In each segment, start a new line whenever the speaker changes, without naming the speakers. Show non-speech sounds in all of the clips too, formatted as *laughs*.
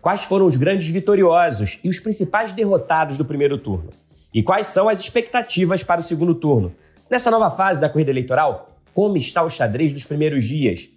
Quais foram os grandes vitoriosos e os principais derrotados do primeiro turno? E quais são as expectativas para o segundo turno? Nessa nova fase da corrida eleitoral, como está o xadrez dos primeiros dias?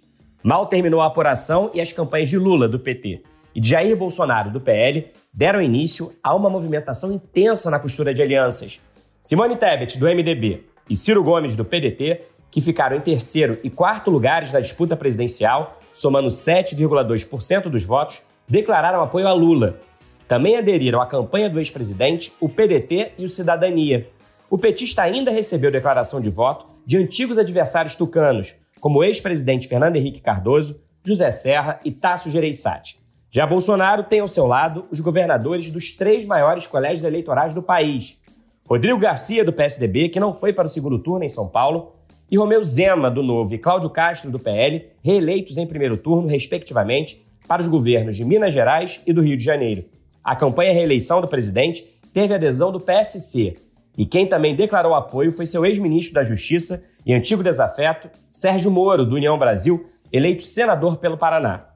Mal terminou a apuração e as campanhas de Lula, do PT, e de Jair Bolsonaro, do PL, deram início a uma movimentação intensa na costura de alianças. Simone Tebet, do MDB, e Ciro Gomes, do PDT, que ficaram em terceiro e quarto lugares na disputa presidencial, somando 7,2% dos votos, declararam apoio a Lula. Também aderiram à campanha do ex-presidente o PDT e o Cidadania. O petista ainda recebeu declaração de voto de antigos adversários tucanos, como o ex-presidente Fernando Henrique Cardoso, José Serra e Tasso Gereissati. Já Bolsonaro tem ao seu lado os governadores dos três maiores colégios eleitorais do país. Rodrigo Garcia, do PSDB, que não foi para o segundo turno em São Paulo, e Romeu Zema, do Novo, e Cláudio Castro, do PL, reeleitos em primeiro turno, respectivamente, para os governos de Minas Gerais e do Rio de Janeiro. A campanha reeleição do presidente teve adesão do PSC, e quem também declarou apoio foi seu ex-ministro da Justiça e antigo desafeto, Sérgio Moro, do União Brasil, eleito senador pelo Paraná.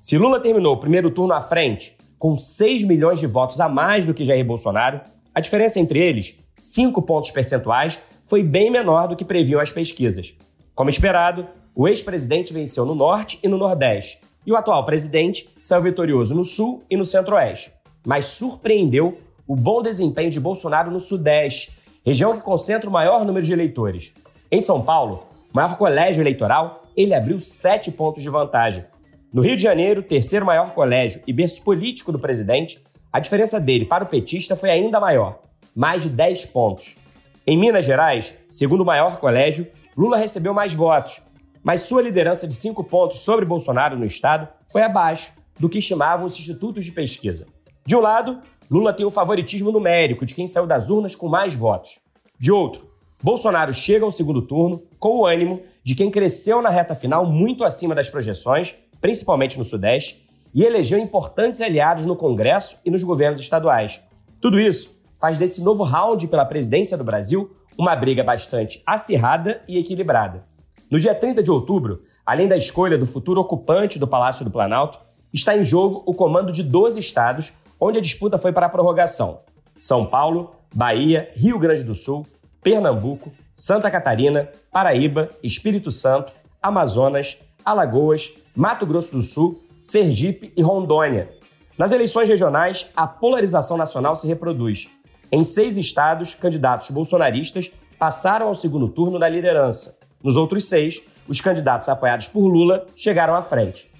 Se Lula terminou o primeiro turno à frente, com 6 milhões de votos a mais do que Jair Bolsonaro, a diferença entre eles, 5 pontos percentuais, foi bem menor do que previam as pesquisas. Como esperado, o ex-presidente venceu no Norte e no Nordeste, e o atual presidente saiu vitorioso no Sul e no Centro-Oeste. Mas surpreendeu o bom desempenho de Bolsonaro no Sudeste, região que concentra o maior número de eleitores. Em São Paulo, maior colégio eleitoral, ele abriu sete pontos de vantagem. No Rio de Janeiro, terceiro maior colégio e berço político do presidente, a diferença dele para o petista foi ainda maior, mais de 10 pontos. Em Minas Gerais, segundo maior colégio, Lula recebeu mais votos, mas sua liderança de cinco pontos sobre Bolsonaro no estado foi abaixo do que estimavam os institutos de pesquisa. De um lado, Lula tem o favoritismo numérico de quem saiu das urnas com mais votos. De outro, Bolsonaro chega ao segundo turno com o ânimo de quem cresceu na reta final muito acima das projeções, principalmente no Sudeste, e elegeu importantes aliados no Congresso e nos governos estaduais. Tudo isso faz desse novo round pela presidência do Brasil uma briga bastante acirrada e equilibrada. No dia 30 de outubro, além da escolha do futuro ocupante do Palácio do Planalto, está em jogo o comando de 12 estados onde a disputa foi para a prorrogação: São Paulo, Bahia, Rio Grande do Sul, Pernambuco, Santa Catarina, Paraíba, Espírito Santo, Amazonas, Alagoas, Mato Grosso do Sul, Sergipe e Rondônia. Nas eleições regionais, a polarização nacional se reproduz. Em seis estados, candidatos bolsonaristas passaram ao segundo turno da liderança. Nos outros seis, os candidatos apoiados por Lula chegaram à frente.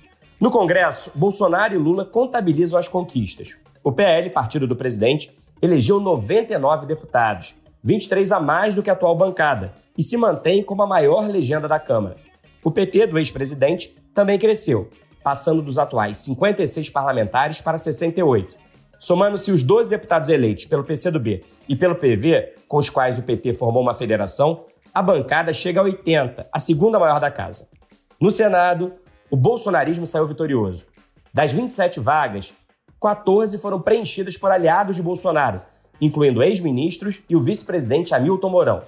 No Congresso, Bolsonaro e Lula contabilizam as conquistas. O PL, partido do presidente, elegeu 99 deputados, 23 a mais do que a atual bancada, e se mantém como a maior legenda da Câmara. O PT do ex-presidente também cresceu, passando dos atuais 56 parlamentares para 68. Somando-se os 12 deputados eleitos pelo PCdoB e pelo PV, com os quais o PT formou uma federação, a bancada chega a 80, a segunda maior da casa. No Senado, o bolsonarismo saiu vitorioso. Das 27 vagas, 14 foram preenchidas por aliados de Bolsonaro, incluindo ex-ministros e o vice-presidente Hamilton Mourão.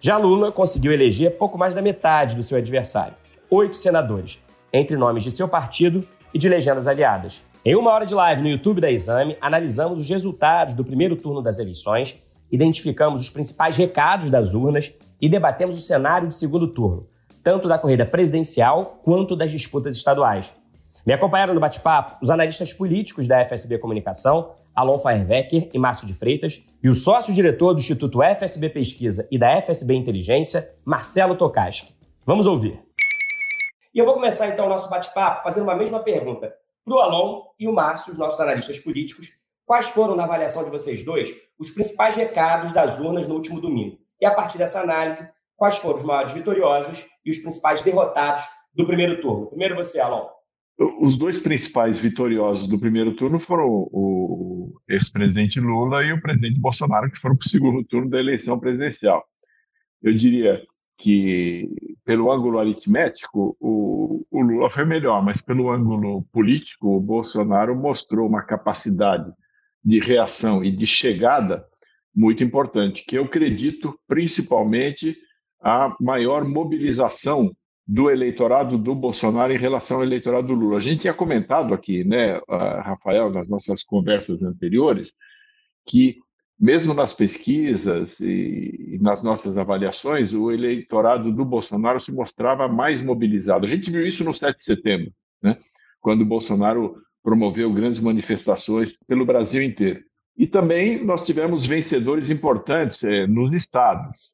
Já Lula conseguiu eleger pouco mais da metade do seu adversário, oito senadores, entre nomes de seu partido e de legendas aliadas. Em uma hora de live no YouTube da Exame, analisamos os resultados do primeiro turno das eleições, identificamos os principais recados das urnas e debatemos o cenário de segundo turno, tanto da corrida presidencial quanto das disputas estaduais. Me acompanharam no bate-papo os analistas políticos da FSB Comunicação, Alon Feierwecker e Márcio de Freitas, e o sócio-diretor do Instituto FSB Pesquisa e da FSB Inteligência, Marcelo Tokaski. Vamos ouvir. E eu vou começar então o nosso bate-papo fazendo uma mesma pergunta para o Alon e o Márcio, os nossos analistas políticos, quais foram, na avaliação de vocês dois, os principais recados das urnas no último domingo. E a partir dessa análise, quais foram os maiores vitoriosos e os principais derrotados do primeiro turno. Primeiro você, Alon.
os dois principais vitoriosos do primeiro turno foram o ex-presidente Lula e o presidente Bolsonaro, que foram para o segundo turno da eleição presidencial. Eu diria que, pelo ângulo aritmético, o, o Lula foi melhor, mas pelo ângulo político, o Bolsonaro mostrou uma capacidade de reação e de chegada muito importante, que eu acredito principalmente a maior mobilização do eleitorado do Bolsonaro em relação ao eleitorado do Lula. A gente tinha comentado aqui, né, Rafael, nas nossas conversas anteriores, que mesmo nas pesquisas e nas nossas avaliações, o eleitorado do Bolsonaro se mostrava mais mobilizado. A gente viu isso no 7 de setembro, né, quando o Bolsonaro promoveu grandes manifestações pelo Brasil inteiro. E também nós tivemos vencedores importantes é, nos estados,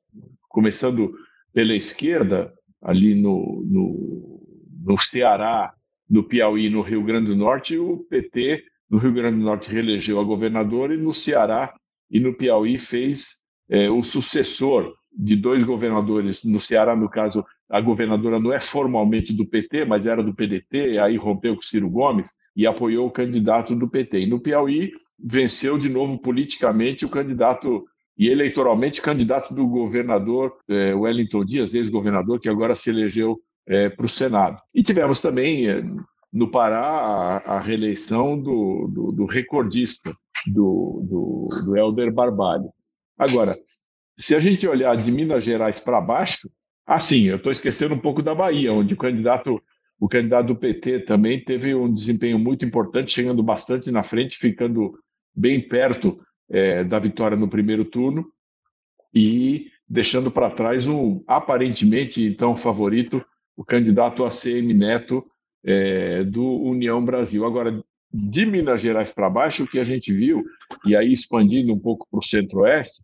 começando pela esquerda, ali no, no, no Ceará, no Piauí, no Rio Grande do Norte, o PT no Rio Grande do Norte reelegeu a governadora e no Ceará e no Piauí fez é, o sucessor de dois governadores. No Ceará, no caso, a governadora não é formalmente do PT, mas era do PDT, aí rompeu com Ciro Gomes e apoiou o candidato do PT. E no Piauí, venceu de novo politicamente o candidato e eleitoralmente candidato do governador é, Wellington Dias, ex-governador, que agora se elegeu é, para o Senado. E tivemos também é, no Pará a, a reeleição do, do, do recordista, do, do, do Helder Barbalho. Agora, se a gente olhar de Minas Gerais para baixo, assim, eu estou esquecendo um pouco da Bahia, onde o candidato, o candidato do PT também teve um desempenho muito importante, chegando bastante na frente, ficando bem perto é, da vitória no primeiro turno e deixando para trás um aparentemente então favorito, o candidato ACM Neto é, do União Brasil. Agora, de Minas Gerais para baixo, o que a gente viu, e aí expandindo um pouco para o centro-oeste,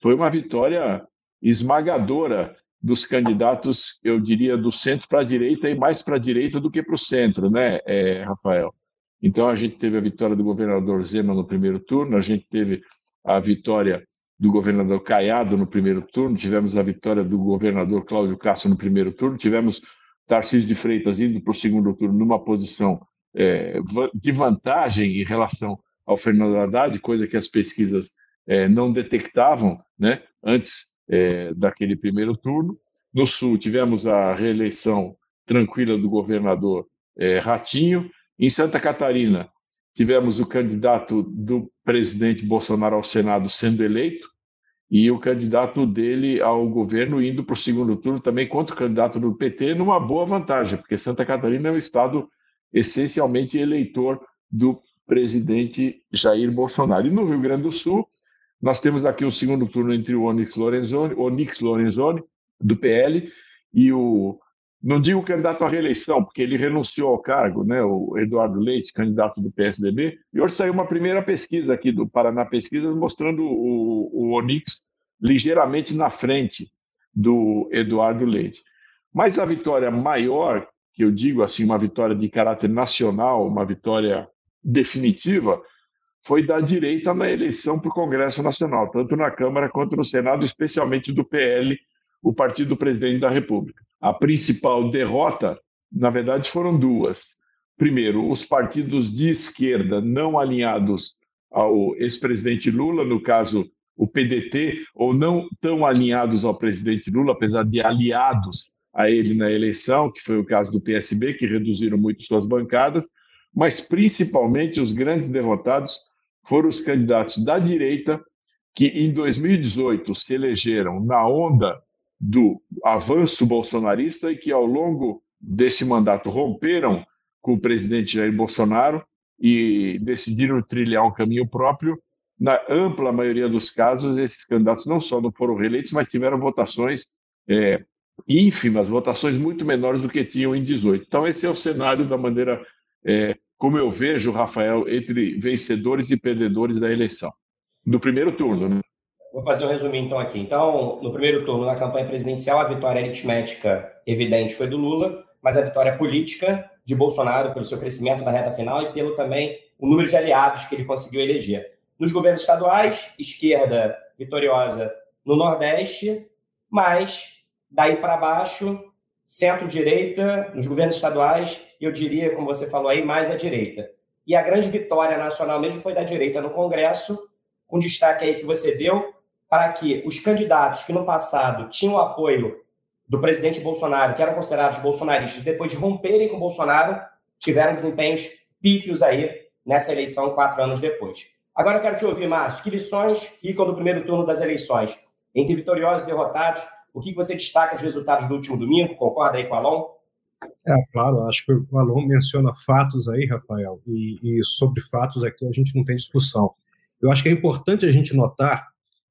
foi uma vitória esmagadora dos candidatos, eu diria, do centro para a direita e mais para a direita do que para o centro, né, é, Rafael? Então, a gente teve a vitória do governador Zema no primeiro turno, a gente teve a vitória do governador Caiado no primeiro turno, tivemos a vitória do governador Cláudio Castro no primeiro turno, tivemos Tarcísio de Freitas indo para o segundo turno numa posição é, de vantagem em relação ao Fernando Haddad, coisa que as pesquisas é, não detectavam né, antes é, daquele primeiro turno. No Sul, tivemos a reeleição tranquila do governador é, Ratinho, em Santa Catarina, tivemos o candidato do presidente Bolsonaro ao Senado sendo eleito e o candidato dele ao governo indo para o segundo turno também contra o candidato do PT numa boa vantagem, porque Santa Catarina é um estado essencialmente eleitor do presidente Jair Bolsonaro. E no Rio Grande do Sul, nós temos aqui o segundo turno entre o Onyx Lorenzoni, Onyx Lorenzoni do PL, e o não digo candidato à reeleição, porque ele renunciou ao cargo, né, o Eduardo Leite, candidato do PSDB, e hoje saiu uma primeira pesquisa aqui do Paraná Pesquisas mostrando o, o Onix ligeiramente na frente do Eduardo Leite. Mas a vitória maior, que eu digo assim, uma vitória de caráter nacional, uma vitória definitiva, foi da direita na eleição para o Congresso Nacional, tanto na Câmara quanto no Senado, especialmente do PL, o partido do presidente da República. A principal derrota, na verdade, foram duas. Primeiro, os partidos de esquerda não alinhados ao ex-presidente Lula, no caso o PDT, ou não tão alinhados ao presidente Lula, apesar de aliados a ele na eleição, que foi o caso do PSB, que reduziram muito suas bancadas, mas principalmente os grandes derrotados foram os candidatos da direita, que em 2018 se elegeram na onda do avanço bolsonarista e que, ao longo desse mandato, romperam com o presidente Jair Bolsonaro e decidiram trilhar um caminho próprio. Na ampla maioria dos casos, esses candidatos não só não foram reeleitos, mas tiveram votações é, ínfimas, votações muito menores do que tinham em 18. Então, esse é o cenário da maneira é, como eu vejo, Rafael, entre vencedores e perdedores da eleição, do primeiro turno. Né?
Vou fazer um resuminho então aqui. Então, no primeiro turno, na campanha presidencial, a vitória aritmética evidente foi do Lula, mas a vitória política de Bolsonaro pelo seu crescimento na reta final e pelo também o número de aliados que ele conseguiu eleger. Nos governos estaduais, esquerda vitoriosa no Nordeste, mas daí para baixo, centro-direita nos governos estaduais, eu diria, como você falou aí, mais à direita. E a grande vitória nacional mesmo foi da direita no Congresso, com destaque aí que você deu, para que os candidatos que no passado tinham apoio do presidente Bolsonaro, que eram considerados bolsonaristas, depois de romperem com Bolsonaro, tiveram desempenhos pífios aí nessa eleição quatro anos depois. Agora eu quero te ouvir, Márcio. Que lições ficam do primeiro turno das eleições? Entre vitoriosos e derrotados, o que você destaca dos resultados do último domingo? Concorda aí com o Alon?
É, claro, acho que o Alon menciona fatos aí, Rafael, e, e sobre fatos aqui a gente não tem discussão. Eu acho que é importante a gente notar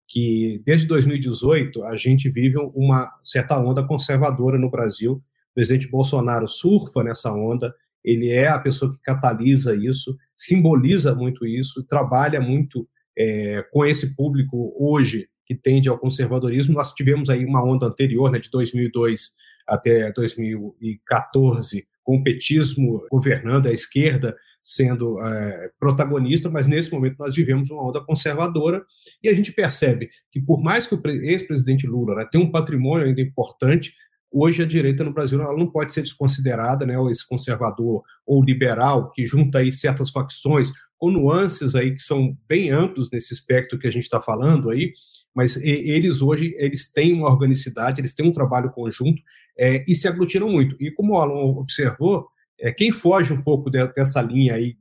que desde 2018 a gente vive uma certa onda conservadora no Brasil. O presidente Bolsonaro surfa nessa onda, ele é a pessoa que catalisa isso, simboliza muito isso, trabalha muito é, com esse público hoje que tende ao conservadorismo. Nós tivemos aí uma onda anterior, né, de 2002 até 2014, com o petismo governando, a esquerda sendo é, protagonista, mas nesse momento nós vivemos uma onda conservadora e a gente percebe que, por mais que o ex-presidente Lula né, tenha um patrimônio ainda importante, hoje a direita no Brasil ela não pode ser desconsiderada, né, esse conservador ou liberal que junta aí certas facções com nuances aí que são bem amplos nesse espectro que a gente está falando aí, mas eles hoje eles têm uma organicidade, eles têm um trabalho conjunto é, e se aglutinam muito. E como o Alan observou, é, quem foge um pouco dessa linha aí,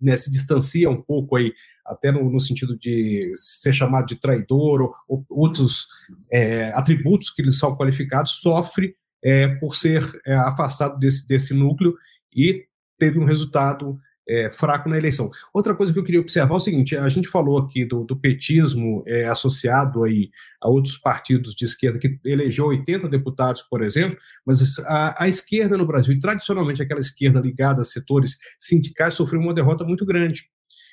né, se distancia um pouco aí, até no, no, sentido de ser chamado de traidor ou, ou outros é, atributos que eles são qualificados, sofre é, por ser é, afastado desse, desse núcleo e teve um resultado é, fraco na eleição. Outra coisa que eu queria observar é o seguinte: a gente falou aqui do, do petismo é, associado aí a outros partidos de esquerda que elegeu 80 deputados, por exemplo, mas a, a, esquerda no Brasil, e tradicionalmente aquela esquerda ligada a setores sindicais, sofreu uma derrota muito grande.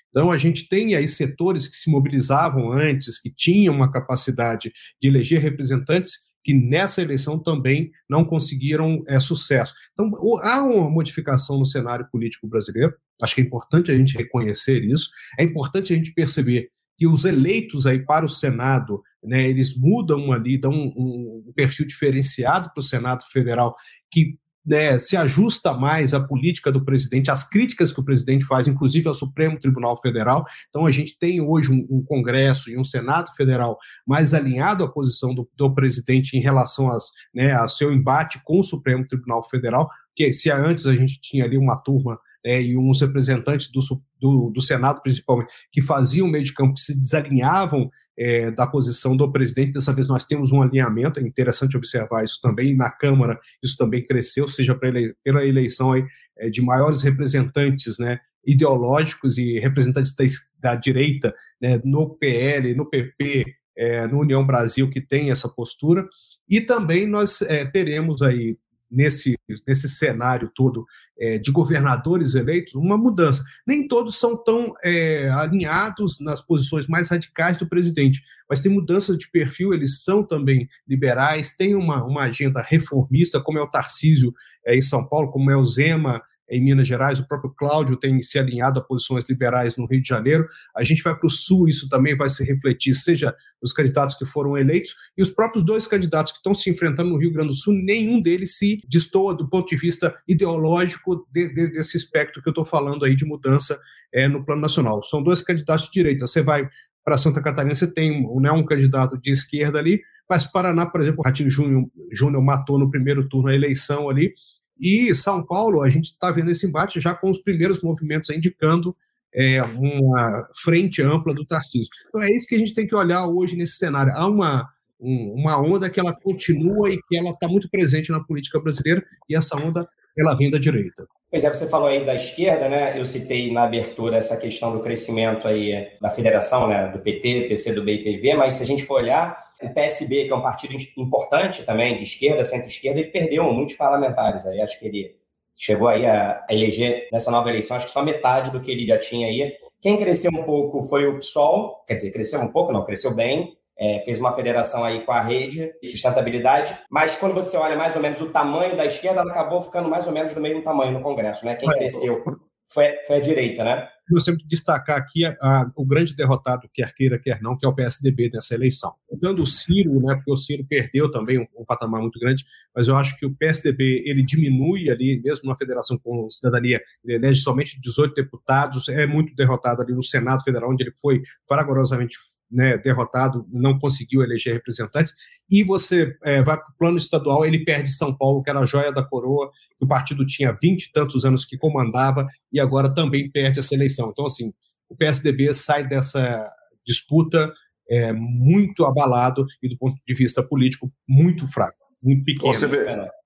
Então, a gente tem aí setores que se mobilizavam antes, que tinham uma capacidade de eleger representantes que nessa eleição também não conseguiram é, sucesso. Então, há uma modificação no cenário político brasileiro, acho que é importante a gente reconhecer isso, é importante a gente perceber que os eleitos aí para o Senado, né, eles mudam ali, dão um, um perfil diferenciado para o Senado Federal, que né, se ajusta mais à política do presidente, às críticas que o presidente faz, inclusive ao Supremo Tribunal Federal. Então, a gente tem hoje um, um Congresso e um Senado Federal mais alinhado à posição do, do presidente em relação às, né, ao seu embate com o Supremo Tribunal Federal, que se antes a gente tinha ali uma turma é, e uns representantes do, do, do, Senado, principalmente, que faziam meio de campo, que se desalinhavam é, da posição do presidente. Dessa vez nós temos um alinhamento, é interessante observar isso também. Na Câmara, isso também cresceu, seja pela eleição aí, é, de maiores representantes né, ideológicos e representantes da, da direita né, no PL, no PP, é, no União Brasil, que tem essa postura. E também nós é, teremos aí nesse, nesse cenário todo é, de governadores eleitos, uma mudança. Nem todos são tão é, alinhados nas posições mais radicais do presidente, mas tem mudanças de perfil, eles são também liberais, têm uma, uma agenda reformista, como é o Tarcísio é, em São Paulo, como é o Zema em Minas Gerais, o próprio Cláudio tem se alinhado a posições liberais no Rio de Janeiro. A gente vai para o Sul, isso também vai se refletir, seja os candidatos que foram eleitos e os próprios dois candidatos que estão se enfrentando no Rio Grande do Sul, nenhum deles se destoa do ponto de vista ideológico de, de, desse espectro que eu estou falando aí de mudança é, no plano nacional. São dois candidatos de direita. Você vai para Santa Catarina, você tem né, um candidato de esquerda ali, mas Paraná, por exemplo, o Ratinho Júnior, Júnior matou no primeiro turno a eleição ali, e São Paulo, a gente está vendo esse embate já com os primeiros movimentos indicando é, uma frente ampla do Tarcísio. Então é isso que a gente tem que olhar hoje nesse cenário. Há uma, um, uma onda que ela continua e que ela está muito presente na política brasileira, e essa onda ela vem da direita.
Pois é, você falou aí da esquerda, né? Eu citei na abertura essa questão do crescimento aí da federação, né? Do PT, PC do BIPV, mas se a gente for olhar, o PSB, que é um partido importante também, de esquerda, centro-esquerda, ele perdeu muitos parlamentares aí. Acho que ele chegou aí a eleger, nessa nova eleição, acho que só metade do que ele já tinha aí. Quem cresceu um pouco foi o PSOL, quer dizer, cresceu um pouco, não, cresceu bem, é, fez uma federação aí com a rede de sustentabilidade, mas quando você olha mais ou menos o tamanho da esquerda, ela acabou ficando mais ou menos do mesmo tamanho no Congresso, né? Quem cresceu foi, foi a direita, né?
Eu sempre destacar aqui a, a, o grande derrotado, quer queira, quer não, que é o PSDB nessa eleição. Dando o Ciro, né, porque o Ciro perdeu também um, um, patamar muito grande, mas eu acho que o PSDB ele diminui ali, mesmo na federação com cidadania, ele elege somente 18 deputados, é muito derrotado ali no Senado Federal, onde ele foi fragorosamente né, derrotado, não conseguiu eleger representantes, e você é, vai para o plano estadual, ele perde São Paulo, que era a joia da coroa, o partido tinha vinte e tantos anos que comandava, e agora também perde essa eleição. Então, assim, o PSDB sai dessa disputa é, muito abalado e, do ponto de vista político, muito fraco, muito pequeno.
Você vê,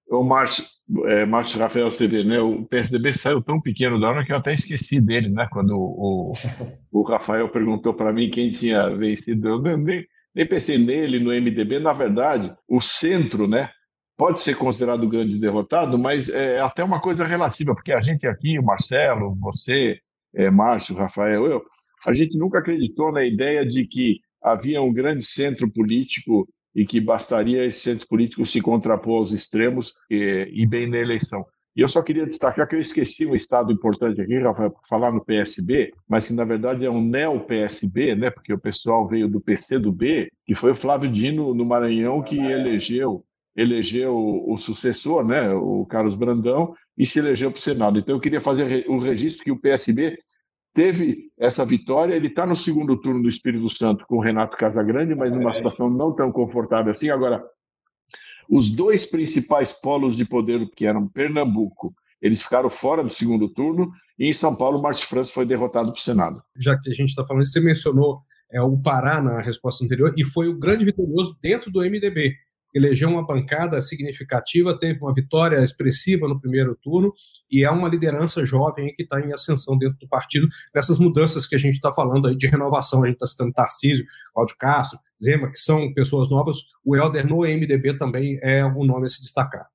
o Márcio, é, Márcio Rafael, você vê, né, o PSDB saiu tão pequeno da hora que eu até esqueci dele, né, quando o, o, *laughs* o Rafael perguntou para mim quem tinha vencido, eu nem, nem pensei nele, no MDB, na verdade, o centro, né, pode ser considerado grande derrotado, mas é até uma coisa relativa, porque a gente aqui, o Marcelo, você, é, Márcio, Rafael, eu, a gente nunca acreditou na ideia de que havia um grande centro político e que bastaria esse centro político se contrapor aos extremos e, e, bem na eleição. E eu só queria destacar que eu esqueci um estado importante aqui, Rafael, para falar no PSB, mas que na verdade é um neo-PSB, né, porque o pessoal veio do PC do B, que foi o Flávio Dino no Maranhão que elegeu elegeu o sucessor, né, o Carlos Brandão, e se elegeu para o Senado. Então eu queria fazer o registro que o PSB teve essa vitória. Ele está no segundo turno do Espírito Santo com o Renato Casagrande, mas numa situação não tão confortável assim. Agora, os dois principais polos de poder, que eram Pernambuco, eles ficaram fora do segundo turno, e em São Paulo, Márcio França foi derrotado para o Senado.
Já que a gente está falando, você mencionou é, o Pará na resposta anterior, e foi o grande vitorioso dentro do MDB elegeu uma bancada significativa, teve uma vitória expressiva no primeiro turno e é uma liderança jovem que está em ascensão dentro do partido nessas mudanças que a gente está falando aí de renovação. A gente está citando Tarcísio, Cláudio Castro, Zema, que são pessoas novas. O Helder no MDB também é um nome a se destacar.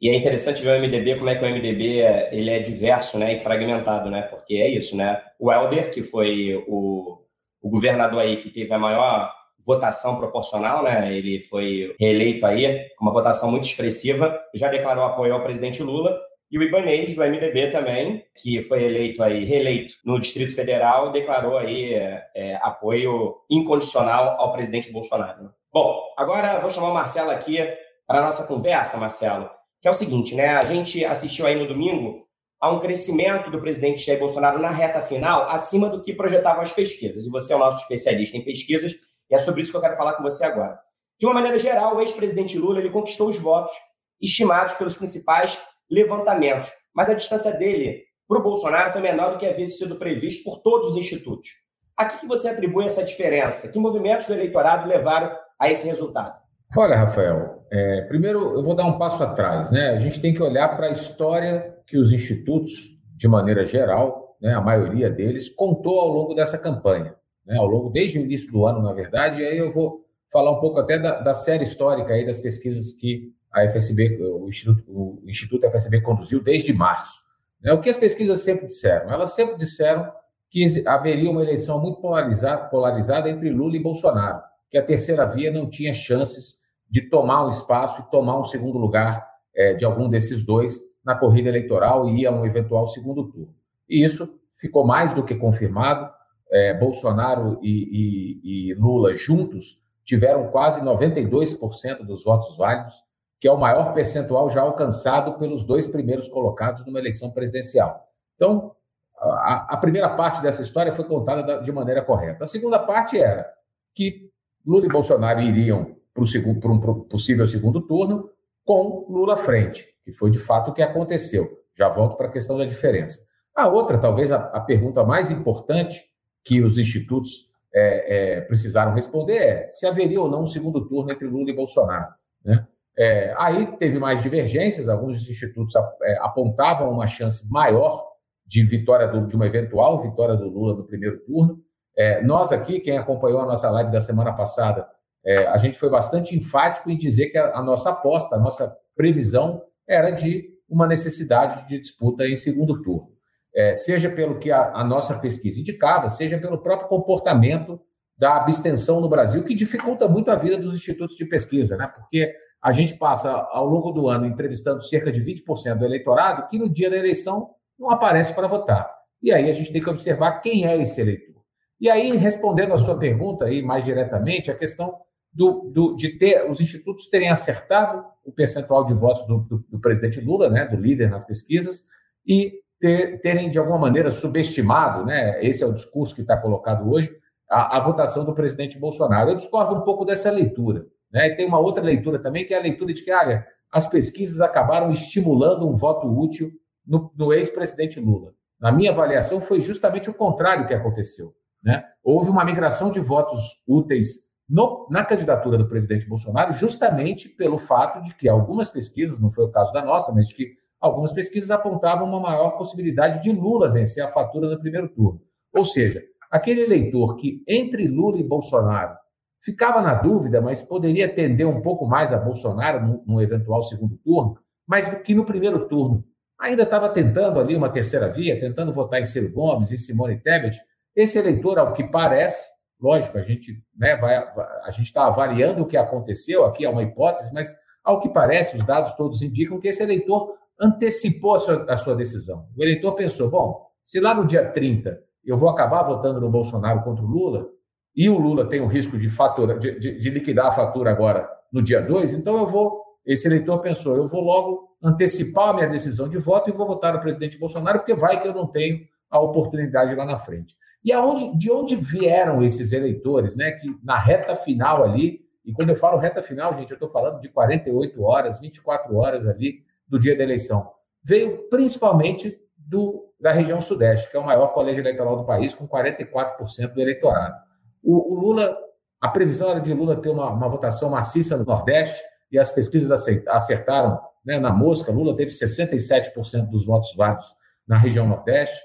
E é interessante ver o MDB, como é que o MDB ele é diverso né, e fragmentado, né? Porque é isso, né? O Helder, que foi o, o governador aí que teve a maior votação proporcional, né? Ele foi reeleito aí, uma votação muito expressiva, já declarou apoio ao presidente Lula. E o Ibanez, do MDB também, que foi eleito aí, reeleito no Distrito Federal, declarou aí é, é, apoio incondicional ao presidente Bolsonaro. Né? Bom, agora vou chamar o Marcelo aqui para a nossa conversa, Marcelo, que é o seguinte, né? A gente assistiu aí no domingo a um crescimento do presidente Jair Bolsonaro na reta final, acima do que projetavam as pesquisas. E você é o nosso especialista em pesquisas, e é sobre isso que eu quero falar com você agora. De uma maneira geral, o ex-presidente Lula ele conquistou os votos estimados pelos principais levantamentos, mas a distância dele para o Bolsonaro foi menor do que havia sido previsto por todos os institutos. A que, você atribui essa diferença? Que movimentos do eleitorado levaram a esse resultado?
Olha, Rafael, é, primeiro eu vou dar um passo atrás. Né? A gente tem que olhar para a história que os institutos, de maneira geral, né, a maioria deles, contou ao longo dessa campanha né, ao longo, desde o início do ano, na verdade, e aí eu vou falar um pouco até da, da série histórica aí das pesquisas que a FSB, o Instituto, o Instituto FSB conduziu desde março. Né, o que as pesquisas sempre disseram? Elas sempre disseram que haveria uma eleição muito polarizada, polarizada entre Lula e Bolsonaro, que a terceira via não tinha chances de tomar um espaço e tomar um segundo lugar é, de algum desses dois na corrida eleitoral e ir a um eventual segundo turno. E isso ficou mais do que confirmado é, Bolsonaro e, e, e, Lula juntos tiveram quase 92% dos votos válidos, que é o maior percentual já alcançado pelos dois primeiros colocados numa eleição presidencial. Então, a, a primeira parte dessa história foi contada da, de maneira correta. A segunda parte era que Lula e Bolsonaro iriam para um possível segundo turno com Lula à frente, que foi de fato o que aconteceu. Já volto para a questão da diferença. A outra, talvez a, a pergunta mais importante, que os institutos é, é, precisaram responder é se haveria ou não um segundo turno entre Lula e Bolsonaro. Né? É, aí teve mais divergências, alguns institutos é, apontavam uma chance maior de vitória do, de uma eventual vitória do Lula no primeiro turno. É, nós aqui, quem acompanhou a nossa live da semana passada, é, a gente foi bastante enfático em dizer que a, a nossa aposta, a nossa previsão era de uma necessidade de disputa em segundo turno é, seja pelo que a, a, nossa pesquisa indicava, seja pelo próprio comportamento da abstenção no Brasil, que dificulta muito a vida dos institutos de pesquisa, né? porque a gente passa ao longo do ano entrevistando cerca de 20% do eleitorado que no dia da eleição não aparece para votar. E aí a gente tem que observar quem é esse eleitor. E aí, respondendo a sua pergunta aí mais diretamente, a questão do, do, de ter os institutos terem acertado o percentual de votos do, do, do presidente Lula, né, do líder nas pesquisas, e ter, terem, de alguma maneira, subestimado, né, esse é o discurso que está colocado hoje, a, a, votação do presidente Bolsonaro. Eu discordo um pouco dessa leitura. Né? Tem uma outra leitura também, que é a leitura de que, olha, as pesquisas acabaram estimulando um voto útil no, no ex-presidente Lula. Na minha avaliação, foi justamente o contrário que aconteceu. Né? Houve uma migração de votos úteis no, na candidatura do presidente Bolsonaro, justamente pelo fato de que algumas pesquisas, não foi o caso da nossa, mas de que algumas pesquisas apontavam uma maior possibilidade de Lula vencer a fatura no primeiro turno. Ou seja, aquele eleitor que entre Lula e Bolsonaro ficava na dúvida, mas poderia tender um pouco mais a Bolsonaro no, eventual segundo turno, mas que no primeiro turno ainda estava tentando ali uma terceira via, tentando votar em Ciro Gomes, em Simone Tebet, esse eleitor, ao que parece, lógico, a gente né, a gente está avaliando o que aconteceu, aqui é uma hipótese, mas ao que parece, os dados todos indicam que esse eleitor antecipou a sua, a sua decisão. O eleitor pensou: bom, se lá no dia 30 eu vou acabar votando no Bolsonaro contra o Lula, e o Lula tem o risco de, fatura, de, de, de liquidar a fatura agora no dia 2, então eu vou. Esse eleitor pensou: eu vou logo antecipar a minha decisão de voto e vou votar no presidente Bolsonaro, porque vai que eu não tenho a oportunidade lá na frente. E aonde, de onde vieram esses eleitores, né? Que na reta final ali, e quando eu falo reta final, gente, eu estou falando de 48 horas, 24 horas ali do dia da eleição. Veio principalmente do, da região Sudeste, que é o maior colégio eleitoral do país, com 44% do eleitorado. O, o, Lula, a previsão era de Lula ter uma, uma votação maciça no Nordeste, e as pesquisas acertaram né, na mosca. Lula teve 67% dos votos válidos na região Nordeste.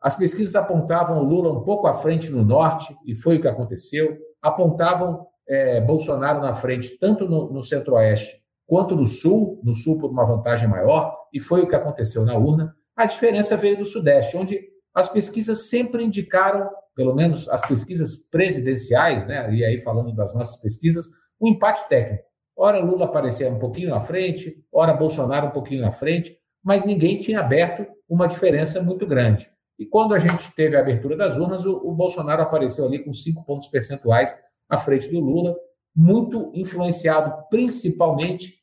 As pesquisas apontavam Lula um pouco à frente no norte, e foi o que aconteceu. Apontavam é, Bolsonaro na frente, tanto no, no centro-oeste quanto no sul, no sul por uma vantagem maior, e foi o que aconteceu na urna. A diferença veio do sudeste, onde as pesquisas sempre indicaram, pelo menos as pesquisas presidenciais, né, e aí falando das nossas pesquisas, um empate técnico. Ora Lula aparecia um pouquinho na frente, ora Bolsonaro um pouquinho na frente, mas ninguém tinha aberto uma diferença muito grande. E quando a gente teve a abertura das urnas, o, o Bolsonaro apareceu ali com cinco pontos percentuais à frente do Lula, muito influenciado principalmente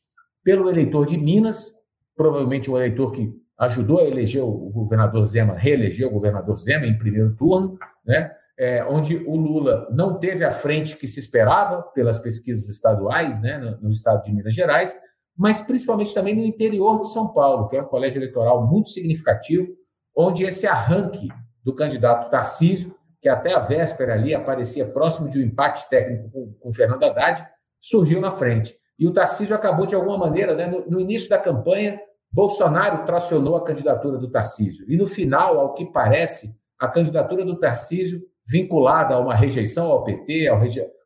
pelo eleitor de Minas, provavelmente um eleitor que ajudou a eleger o governador Zema, reeleger o governador Zema em primeiro turno, né? É, onde o Lula não teve a frente que se esperava pelas pesquisas estaduais, né, no, no estado de Minas Gerais, mas principalmente também no interior de São Paulo, que é um colégio eleitoral muito significativo, onde esse arranque do candidato Tarcísio, que até a véspera ali aparecia próximo de um empate técnico com, com Fernando Haddad, surgiu na frente. E o Tarcísio acabou, de alguma maneira, né, no, no início da campanha, Bolsonaro tracionou a candidatura do Tarcísio. E no final, ao que parece, a candidatura do Tarcísio, vinculada a uma rejeição ao PT, a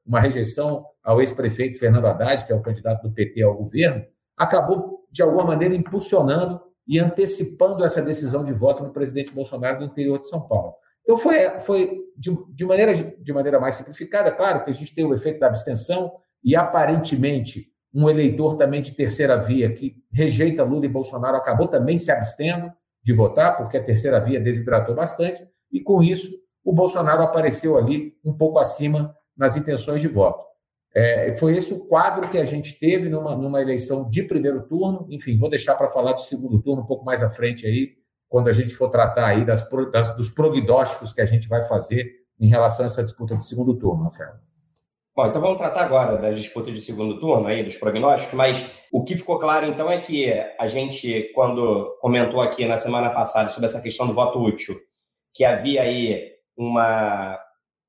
uma rejeição ao ex-prefeito Fernando Haddad, que é o candidato do PT ao governo, acabou, de alguma maneira, impulsionando e antecipando essa decisão de voto no presidente Bolsonaro no interior de São Paulo. Então, foi, foi de, de, maneira, de maneira mais simplificada, claro que a gente tem o efeito da abstenção, e aparentemente um eleitor também de terceira via que rejeita Lula e Bolsonaro acabou também se abstendo de votar, porque a terceira via desidratou bastante, e com isso o Bolsonaro apareceu ali um pouco acima nas intenções de voto. É, foi esse o quadro que a gente teve numa, numa eleição de primeiro turno. Enfim, vou deixar para falar de segundo turno um pouco mais à frente aí, quando a gente for tratar aí das, das, dos prognósticos que a gente vai fazer em relação a essa disputa de segundo turno, Rafael.
Bom, então vamos tratar agora das disputas de segundo turno aí, dos prognósticos, mas o que ficou claro então é que a gente, quando comentou aqui na semana passada sobre essa questão do voto útil, que havia aí uma,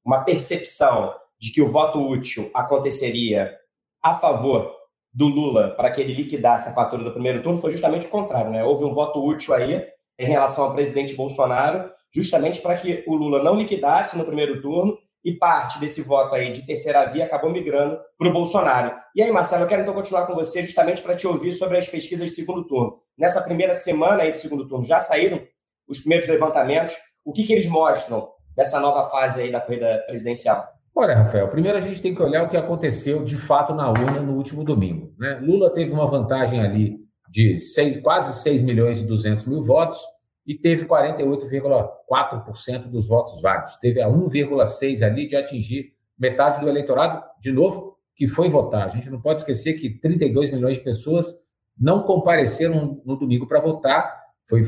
uma percepção de que o voto útil aconteceria a favor do Lula para que ele liquidasse a fatura do primeiro turno, foi justamente o contrário, né? Houve um voto útil aí em relação ao presidente Bolsonaro, justamente para que o Lula não liquidasse no primeiro turno e parte desse voto aí de terceira via acabou migrando para o Bolsonaro. E aí, Marcelo, eu quero então continuar com você justamente para te ouvir sobre as pesquisas de segundo turno. Nessa primeira semana aí do segundo turno, já saíram os primeiros levantamentos. O que, que eles mostram dessa nova fase aí da corrida presidencial?
Olha, Rafael, primeiro a gente tem que olhar o que aconteceu de fato na urna no último domingo. Né? Lula teve uma vantagem ali de seis, quase 6 milhões e 200 mil votos, e teve 48,4% dos votos válidos. Teve a 1,6% ali de atingir metade do eleitorado, de novo, que foi votar. A gente não pode esquecer que 32 milhões de pessoas não compareceram no domingo para votar. Foi,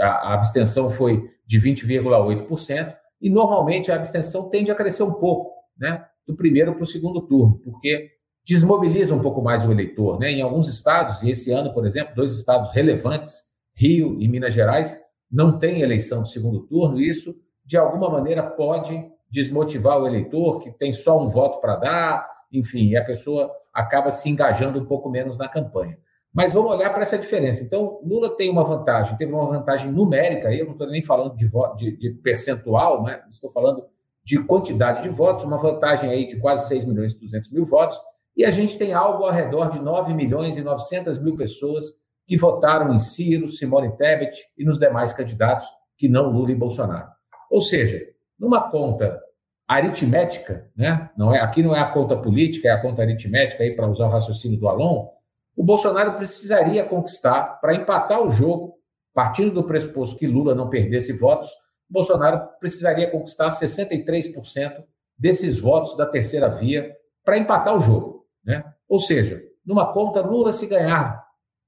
a, a abstenção foi de 20,8%, e normalmente a abstenção tende a crescer um pouco, né? Do primeiro para o segundo turno, porque desmobiliza um pouco mais o eleitor, né? Em alguns estados, e esse ano, por exemplo, dois estados relevantes, Rio e Minas Gerais, não tem eleição de segundo turno, isso, de alguma maneira, pode desmotivar o eleitor, que tem só um voto para dar, enfim, e a pessoa acaba se engajando um pouco menos na campanha. Mas vamos olhar para essa diferença. Então, Lula tem uma vantagem, teve uma vantagem numérica, aí eu não estou nem falando de, de, de, percentual, né? estou falando de quantidade de votos, uma vantagem aí de quase 6 milhões e 200 mil votos, e a gente tem algo ao redor de 9 milhões e 900 mil pessoas que votaram em Ciro, Simone Tebet e nos demais candidatos que não Lula e Bolsonaro. Ou seja, numa conta aritmética, né? Não é, aqui não é a conta política, é a conta aritmética aí para usar o raciocínio do Alon, o Bolsonaro precisaria conquistar para empatar o jogo, partindo do pressuposto que Lula não perdesse votos, Bolsonaro precisaria conquistar 63% desses votos da terceira via para empatar o jogo, né? Ou seja, numa conta Lula se ganhar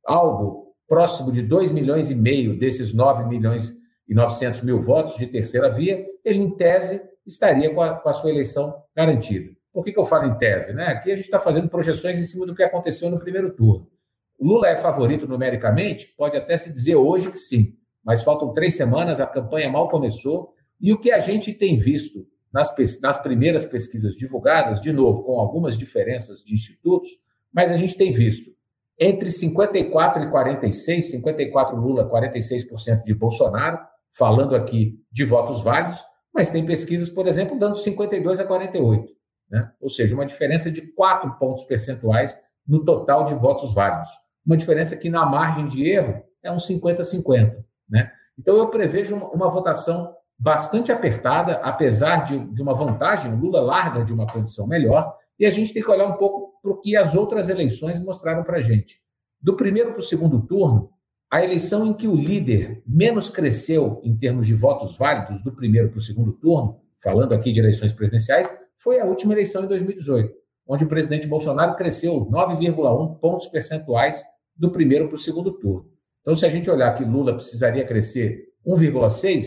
algo próximo de 2 milhões e meio desses 9 milhões e 900 mil votos de terceira via, ele, em tese, estaria com a, com a sua eleição garantida. Por que, que eu falo em tese? Né? Aqui a gente está fazendo projeções em cima do que aconteceu no primeiro turno. O Lula é favorito numericamente? Pode até se dizer hoje que sim, mas faltam três semanas, a campanha mal começou, e o que a gente tem visto nas, nas primeiras pesquisas divulgadas, de novo, com algumas diferenças de institutos, mas a gente tem visto entre 54 e 46, 54 Lula, 46% de Bolsonaro, falando aqui de votos válidos, mas tem pesquisas, por exemplo, dando 52 a 48, né? ou seja, uma diferença de 4 pontos percentuais no total de votos válidos. Uma diferença que, na margem de erro, é um 50-50. Né? Então, eu prevejo uma, votação bastante apertada, apesar de, de uma vantagem, Lula larga de uma condição melhor, e a gente tem que olhar um pouco para o que as outras eleições mostraram para a gente. Do primeiro para o segundo turno, a eleição em que o líder menos cresceu em termos de votos válidos do primeiro para o segundo turno, falando aqui de eleições presidenciais, foi a última eleição em 2018, onde o presidente Bolsonaro cresceu 9,1 pontos percentuais do primeiro para o segundo turno. Então, se a gente olhar que Lula precisaria crescer 1,6,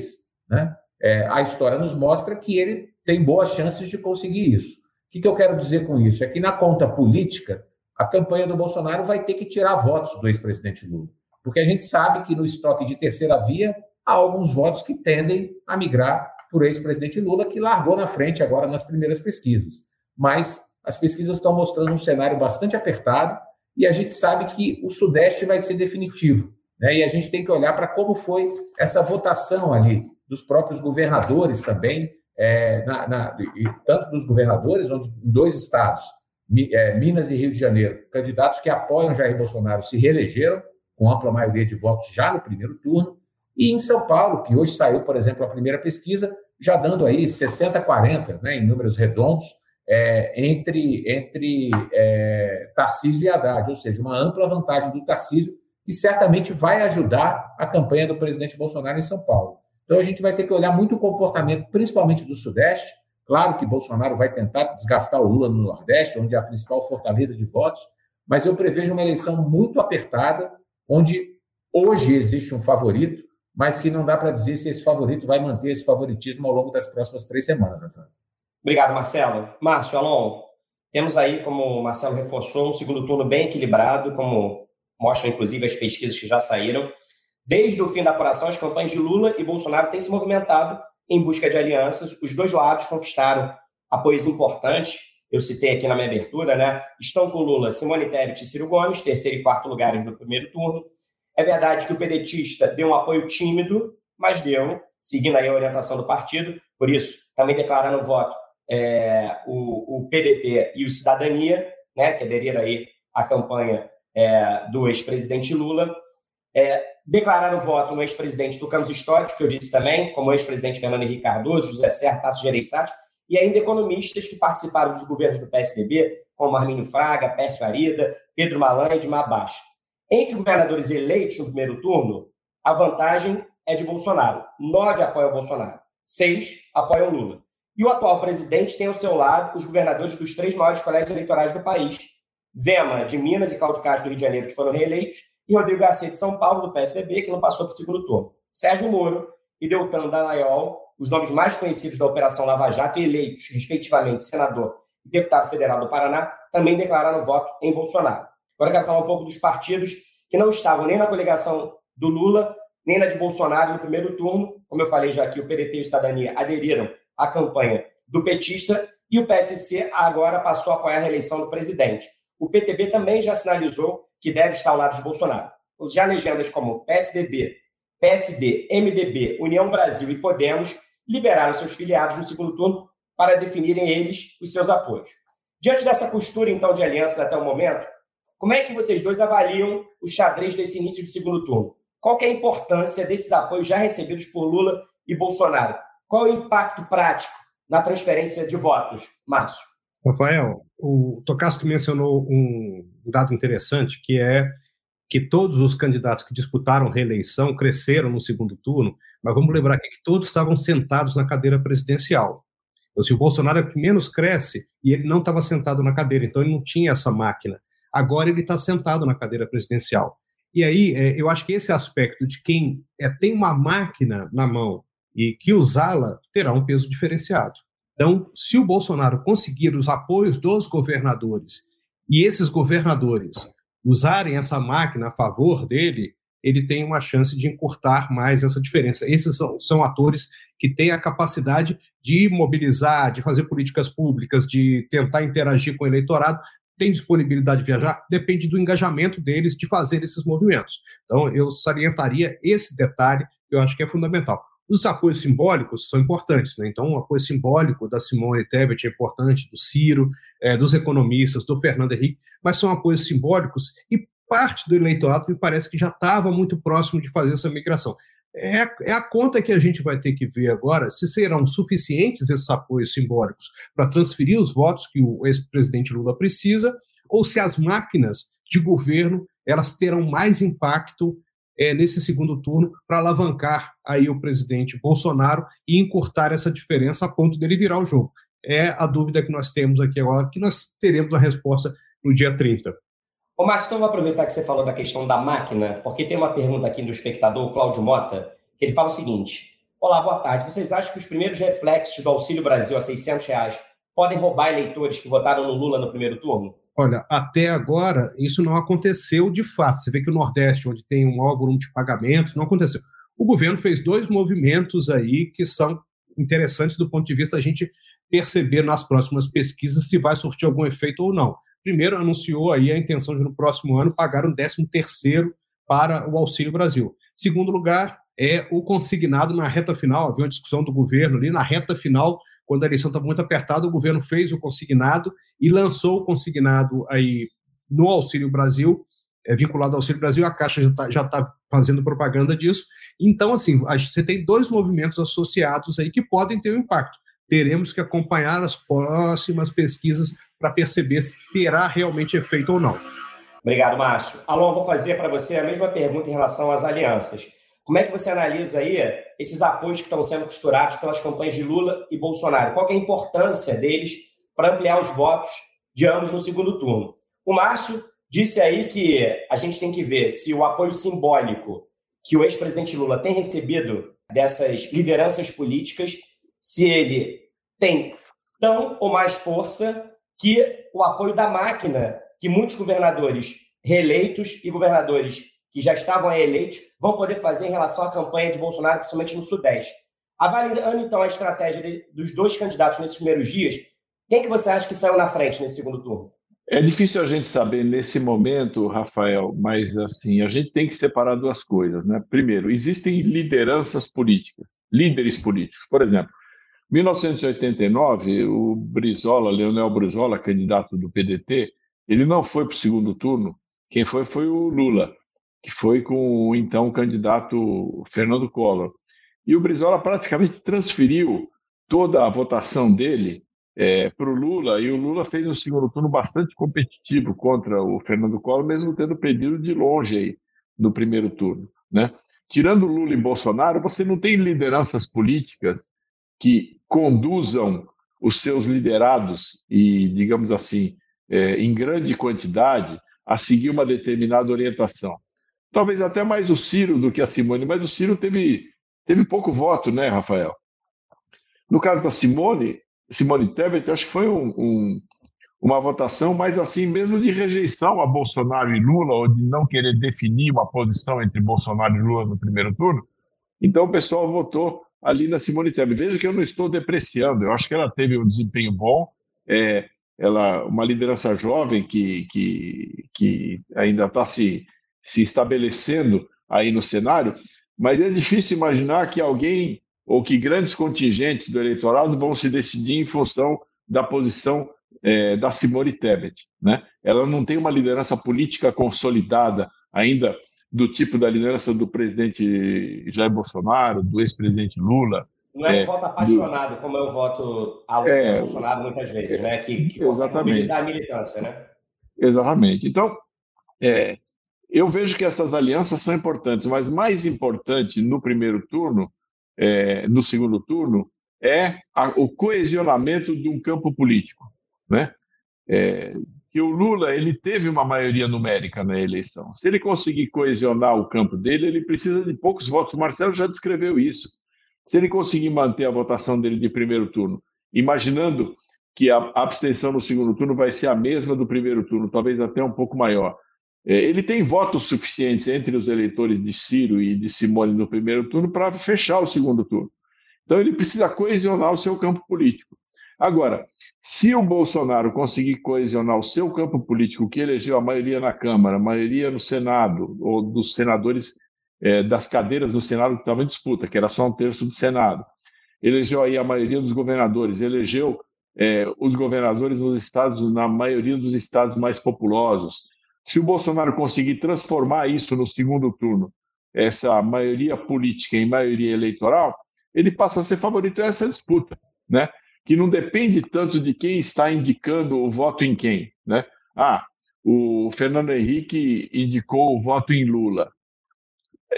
né, é, a história nos mostra que ele tem boas chances de conseguir isso. O que, eu quero dizer com isso? É que na conta política, a campanha do Bolsonaro vai ter que tirar votos do ex-presidente Lula. Porque a gente sabe que no estoque de terceira via há alguns votos que tendem a migrar por ex-presidente Lula, que largou na frente agora nas primeiras pesquisas. Mas as pesquisas estão mostrando um cenário bastante apertado e a gente sabe que o Sudeste vai ser definitivo. Né? E a gente tem que olhar para como foi essa votação ali dos próprios governadores também, é, na, na, tanto dos governadores, onde em dois estados, é, Minas e Rio de Janeiro, candidatos que apoiam Jair Bolsonaro se reelegeram com ampla maioria de votos já no primeiro turno, e em São Paulo, que hoje saiu, por exemplo, a primeira pesquisa, já dando aí 60-40, né, em números redondos, é, entre, entre é, Tarcísio e Haddad, ou seja, uma ampla vantagem do Tarcísio, que certamente vai ajudar a campanha do presidente Bolsonaro em São Paulo. Então a gente vai ter que olhar muito o comportamento, principalmente do Sudeste. Claro que Bolsonaro vai tentar desgastar o Lula no Nordeste, onde é a principal fortaleza de votos, mas eu prevejo uma eleição muito apertada, onde hoje existe um favorito, mas que não dá para dizer se esse favorito vai manter esse favoritismo ao longo das próximas três semanas. Rafael.
Obrigado, Marcelo. Márcio, Alon, temos aí, como o Marcelo reforçou, um segundo turno bem equilibrado, como mostram inclusive as pesquisas que já saíram. Desde o fim da apuração, as campanhas de Lula e Bolsonaro têm se movimentado em busca de alianças. Os dois lados conquistaram apoios importantes. Eu citei aqui na minha abertura, né? Estão com Lula Simone Tebet e Ciro Gomes, terceiro e quarto lugares do primeiro turno. É verdade que o pedetista deu um apoio tímido, mas deu, seguindo aí a orientação do partido. Por isso, também declarando voto é, o, o PDT e o Cidadania, né, que aderiram aí à campanha é, do ex-presidente Lula. É, declararam voto no ex-presidente do Campos Histórico, que eu disse também, como o ex-presidente Fernando Henrique Cardoso, José Serra, Tasso Gereissati, e ainda economistas que participaram dos governos do PSDB, como Arminio Fraga, Pércio Arida, Pedro Malan e Edmar Baixa. Entre os governadores eleitos no primeiro turno, a vantagem é de Bolsonaro. Nove apoiam Bolsonaro. Seis apoiam Lula. E o atual presidente tem ao seu lado os governadores dos três maiores colégios eleitorais do país. Zema, de Minas, e Cláudio Castro, do Rio de Janeiro, que foram reeleitos, e Rodrigo Garcia, de São Paulo, do PSDB, que não passou para o segundo turno. Sérgio Moro e Deltan Dallagnol, os nomes mais conhecidos da Operação Lava Jato, eleitos, respectivamente, senador e deputado federal do Paraná, também declararam voto em Bolsonaro. Agora quero falar um pouco dos partidos que não estavam nem na coligação do Lula, nem na de Bolsonaro no primeiro turno. Como eu falei já aqui, o PDT e o Cidadania aderiram à campanha do petista e o PSC agora passou a apoiar a reeleição do presidente. O PTB também já sinalizou que deve estar ao lado de Bolsonaro. Já legendas como PSDB, PSD, MDB, União Brasil e Podemos liberaram seus filiados no segundo turno para definirem eles os seus apoios. Diante dessa postura, então, de alianças até o momento, como é que vocês dois avaliam o xadrez desse início de segundo turno? Qual é a importância desses apoios já recebidos por Lula e Bolsonaro? Qual é o impacto prático na transferência de votos, Márcio?
Rafael, o Tocasto mencionou um dado interessante, que é que todos os candidatos que disputaram reeleição cresceram no segundo turno, mas vamos lembrar aqui que todos estavam sentados na cadeira presidencial. Então, se o Bolsonaro é o que menos cresce, e ele não estava sentado na cadeira, então ele não tinha essa máquina. Agora ele está sentado na cadeira presidencial. E aí, é, eu acho que esse aspecto de quem é, tem uma máquina na mão e que usá-la terá um peso diferenciado. Então, se o Bolsonaro conseguir os apoios dos governadores e esses governadores usarem essa máquina a favor dele, ele tem uma chance de encurtar mais essa diferença. Esses são, são atores que têm a capacidade de mobilizar, de fazer políticas públicas, de tentar interagir com o eleitorado, tem disponibilidade de viajar, depende do engajamento deles de fazer esses movimentos. Então, eu salientaria esse detalhe, que eu acho que é fundamental. Os apoios simbólicos são importantes, né? Então, o apoio simbólico da Simone Tebet é importante, do Ciro, é, dos economistas, do Fernando Henrique, mas são apoios simbólicos e parte do eleitorado me parece que já estava muito próximo de fazer essa migração. É, é, a conta que a gente vai ter que ver agora se serão suficientes esses apoios simbólicos para transferir os votos que o ex-presidente Lula precisa, ou se as máquinas de governo elas terão mais impacto é, nesse segundo turno para alavancar aí o presidente Bolsonaro e encurtar essa diferença a ponto dele virar o jogo. É a dúvida que nós temos aqui agora, que nós teremos a resposta no dia 30.
Ô, Márcio, então vou aproveitar que você falou da questão da máquina, porque tem uma pergunta aqui do espectador, Cláudio Mota, que ele fala o seguinte: Olá, boa tarde. Vocês acham que os primeiros reflexos do Auxílio Brasil a 600 reais podem roubar eleitores que votaram no Lula no primeiro turno?
Olha, até agora isso não aconteceu de fato. Você vê que o Nordeste, onde tem um maior volume de pagamentos, não aconteceu. O governo fez dois movimentos aí que são interessantes do ponto de vista da gente perceber nas próximas pesquisas se vai surtir algum efeito ou não. Primeiro, anunciou aí a intenção de no próximo ano pagar um 13 terceiro para o Auxílio Brasil. Segundo lugar, é o consignado na reta final, havia uma discussão do governo ali, na reta final quando a eleição estava muito apertada, o governo fez o consignado e lançou o consignado aí no Auxílio Brasil, é, vinculado ao Auxílio Brasil, a Caixa já está tá fazendo propaganda disso. Então, assim, você tem dois movimentos associados aí que podem ter um impacto. Teremos que acompanhar as próximas pesquisas para perceber se terá realmente efeito ou não.
Obrigado, Márcio. Alô, vou fazer para você a mesma pergunta em relação às alianças. Como é que você analisa aí esses apoios que estão sendo costurados pelas campanhas de Lula e Bolsonaro? Qual é a importância deles para ampliar os votos de ambos no segundo turno? O Márcio disse aí que a gente tem que ver se o apoio simbólico que o ex-presidente Lula tem recebido dessas lideranças políticas, se ele tem tão ou mais força que o apoio da máquina que muitos governadores reeleitos e governadores que já estavam eleitos vão poder fazer em relação à campanha de Bolsonaro, principalmente no Sudeste. Avaliando, então, a estratégia de, dos dois candidatos nesses primeiros dias, quem que você acha que saiu na frente nesse segundo turno?
É difícil a gente saber nesse momento, Rafael, mas assim, a gente tem que separar duas coisas, né? Primeiro, existem lideranças políticas, líderes políticos. Por exemplo, 1989, o Brizola, Leonel Brizola, candidato do PDT, ele não foi para o segundo turno. Quem foi foi o Lula que foi com o então candidato Fernando Collor. E o Brizola praticamente *laughs* transferiu toda a votação dele é, para o Lula, e o Lula fez um segundo turno bastante competitivo contra o Fernando Collor, mesmo tendo perdido de longe aí no primeiro turno. Né? tirando Lula e Bolsonaro, você não tem lideranças políticas que conduzam os seus liderados e, digamos assim, é, em grande quantidade, a seguir uma determinada orientação. Talvez até mais o Ciro do que a Simone, mas o Ciro teve, teve pouco voto, né, Rafael? No caso da Simone, Simone Tebet, acho que foi um, um, uma votação mais assim, mesmo de rejeição a Bolsonaro e Lula, ou de não querer definir uma posição entre Bolsonaro e Lula no primeiro turno. Então o pessoal votou ali na Simone Tebet. Veja que eu não estou depreciando, eu acho que ela teve um desempenho bom, é, ela uma liderança jovem que, que, que ainda está se, se estabelecendo aí no cenário, mas é difícil imaginar que alguém ou que grandes contingentes do eleitorado vão se decidir em função da posição é, da Simone Tebet. Né? Ela não tem uma liderança política consolidada ainda do tipo da liderança do presidente Jair Bolsonaro, do ex-presidente Lula.
Não é um é, voto apaixonado, do... como é o voto ao é, Bolsonaro muitas vezes, né? que, que consegue mobilizar a militância. Né?
Exatamente. Então, é, eu vejo que essas alianças são importantes, mas mais importante no primeiro turno, é, no segundo turno, é a, o coesionamento de um campo político. Né? É, que o Lula ele teve uma maioria numérica na eleição. Se ele conseguir coesionar o campo dele, ele precisa de poucos votos. O Marcelo já descreveu isso. Se ele conseguir manter a votação dele de primeiro turno, imaginando que a abstenção no segundo turno vai ser a mesma do primeiro turno, talvez até um pouco maior. É, ele tem votos suficientes entre os eleitores de Ciro e de Simone no primeiro turno para fechar o segundo turno. Então ele precisa coesionar o seu campo político. Agora, se o Bolsonaro conseguir coesionar o seu campo político, que elegeu a maioria na Câmara, a maioria no Senado, ou dos senadores é, das cadeiras do Senado que estavam em disputa, que era só um terço do Senado, elegeu aí a maioria dos governadores, elegeu é, os governadores nos estados, na maioria dos estados mais populosos. Se o Bolsonaro conseguir transformar isso no segundo turno, essa maioria política em maioria eleitoral, ele passa a ser favorito nessa disputa, né? que não depende tanto de quem está indicando o voto em quem. Né? Ah, o Fernando Henrique indicou o voto em Lula.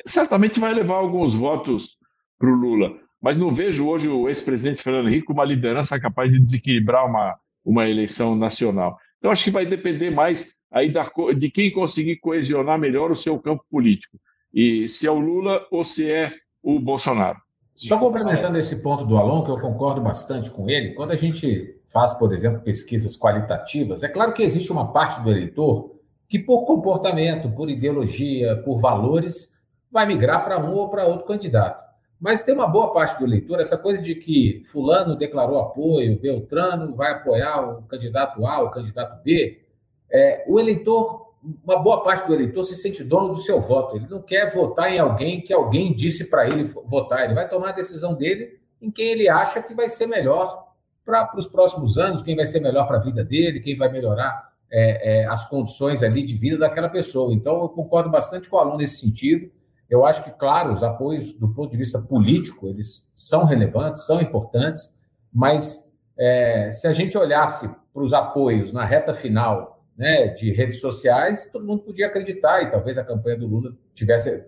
Certamente vai levar alguns votos para o Lula, mas não vejo hoje o ex-presidente Fernando Henrique uma liderança capaz de desequilibrar uma, uma eleição nacional. Então, acho que vai depender mais aí da, de quem conseguir coesionar melhor o seu campo político. E se é o Lula ou se é o Bolsonaro.
Só complementando esse ponto do Alon, que eu concordo bastante com ele, quando a gente faz, por exemplo, pesquisas qualitativas, é claro que existe uma parte do eleitor que, por comportamento, por ideologia, por valores, vai migrar para um ou para outro candidato. Mas tem uma boa parte do eleitor, essa coisa de que Fulano declarou apoio, Beltrano vai apoiar o candidato A, o candidato B. É, o eleitor uma boa parte do eleitor se sente dono do seu voto. Ele não quer votar em alguém que alguém disse para ele votar. Ele vai tomar a decisão dele em quem ele acha que vai ser melhor para os próximos anos, quem vai ser melhor para a vida dele, quem vai melhorar é, é, as condições ali de vida daquela pessoa. Então, eu concordo bastante com o aluno nesse sentido. Eu acho que, claro, os apoios do ponto de vista político, eles são relevantes, são importantes, mas é, se a gente olhasse para os apoios na reta final né, de redes sociais, todo mundo podia acreditar, e talvez a campanha do Lula tivesse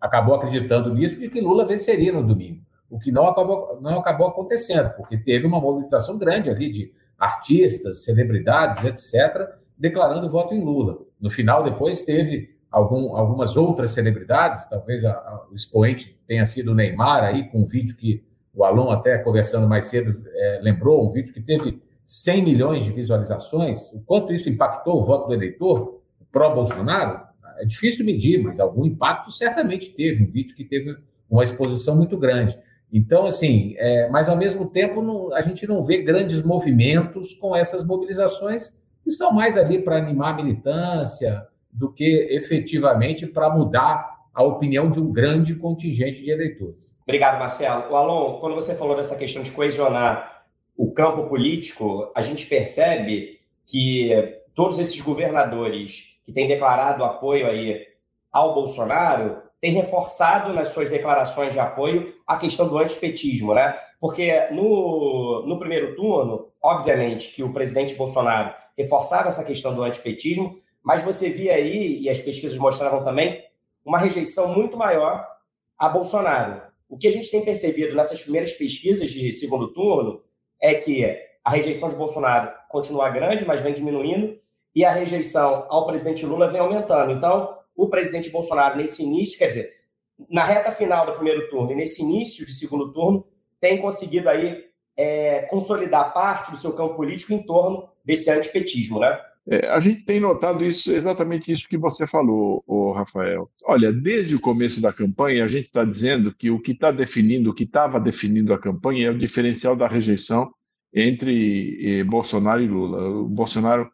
acabou acreditando nisso, de que Lula venceria no domingo. O que não acabou, não acabou acontecendo, porque teve uma mobilização grande ali de artistas, celebridades, etc., declarando voto em Lula. No final, depois, teve algum, algumas outras celebridades, talvez a, a, o expoente tenha sido o Neymar, aí, com um vídeo que o Alon, até conversando mais cedo, é, lembrou, um vídeo que teve 100 milhões de visualizações, o quanto isso impactou o voto do eleitor pró-Bolsonaro, é difícil medir, mas algum impacto certamente teve. Um vídeo que teve uma exposição muito grande. Então, assim, é, mas ao mesmo tempo não, a gente não vê grandes movimentos com essas mobilizações que são mais ali para animar a militância do que efetivamente para mudar a opinião de um grande contingente de eleitores.
Obrigado, Marcelo. O Alon, quando você falou dessa questão de coesionar o campo político, a gente percebe que todos esses governadores que têm declarado apoio aí ao Bolsonaro têm reforçado nas suas declarações de apoio a questão do antipetismo, né? Porque no, no primeiro turno, obviamente que o presidente Bolsonaro reforçava essa questão do antipetismo, mas você via aí, e as pesquisas mostravam também, uma rejeição muito maior a Bolsonaro. O que a gente tem percebido nessas primeiras pesquisas de segundo turno é que a rejeição de Bolsonaro continua grande, mas vem diminuindo, e a rejeição ao presidente Lula vem aumentando. Então, o presidente Bolsonaro, nesse início, quer dizer, na reta final do primeiro turno e nesse início de segundo turno, tem conseguido aí é, consolidar parte do seu campo político em torno desse antipetismo, né?
É, a gente tem notado isso, exatamente isso que você falou, Rafael. Olha, desde o começo da campanha, a gente está dizendo que o que está definindo, o que estava definindo a campanha é o diferencial da rejeição entre eh, Bolsonaro e Lula. O Bolsonaro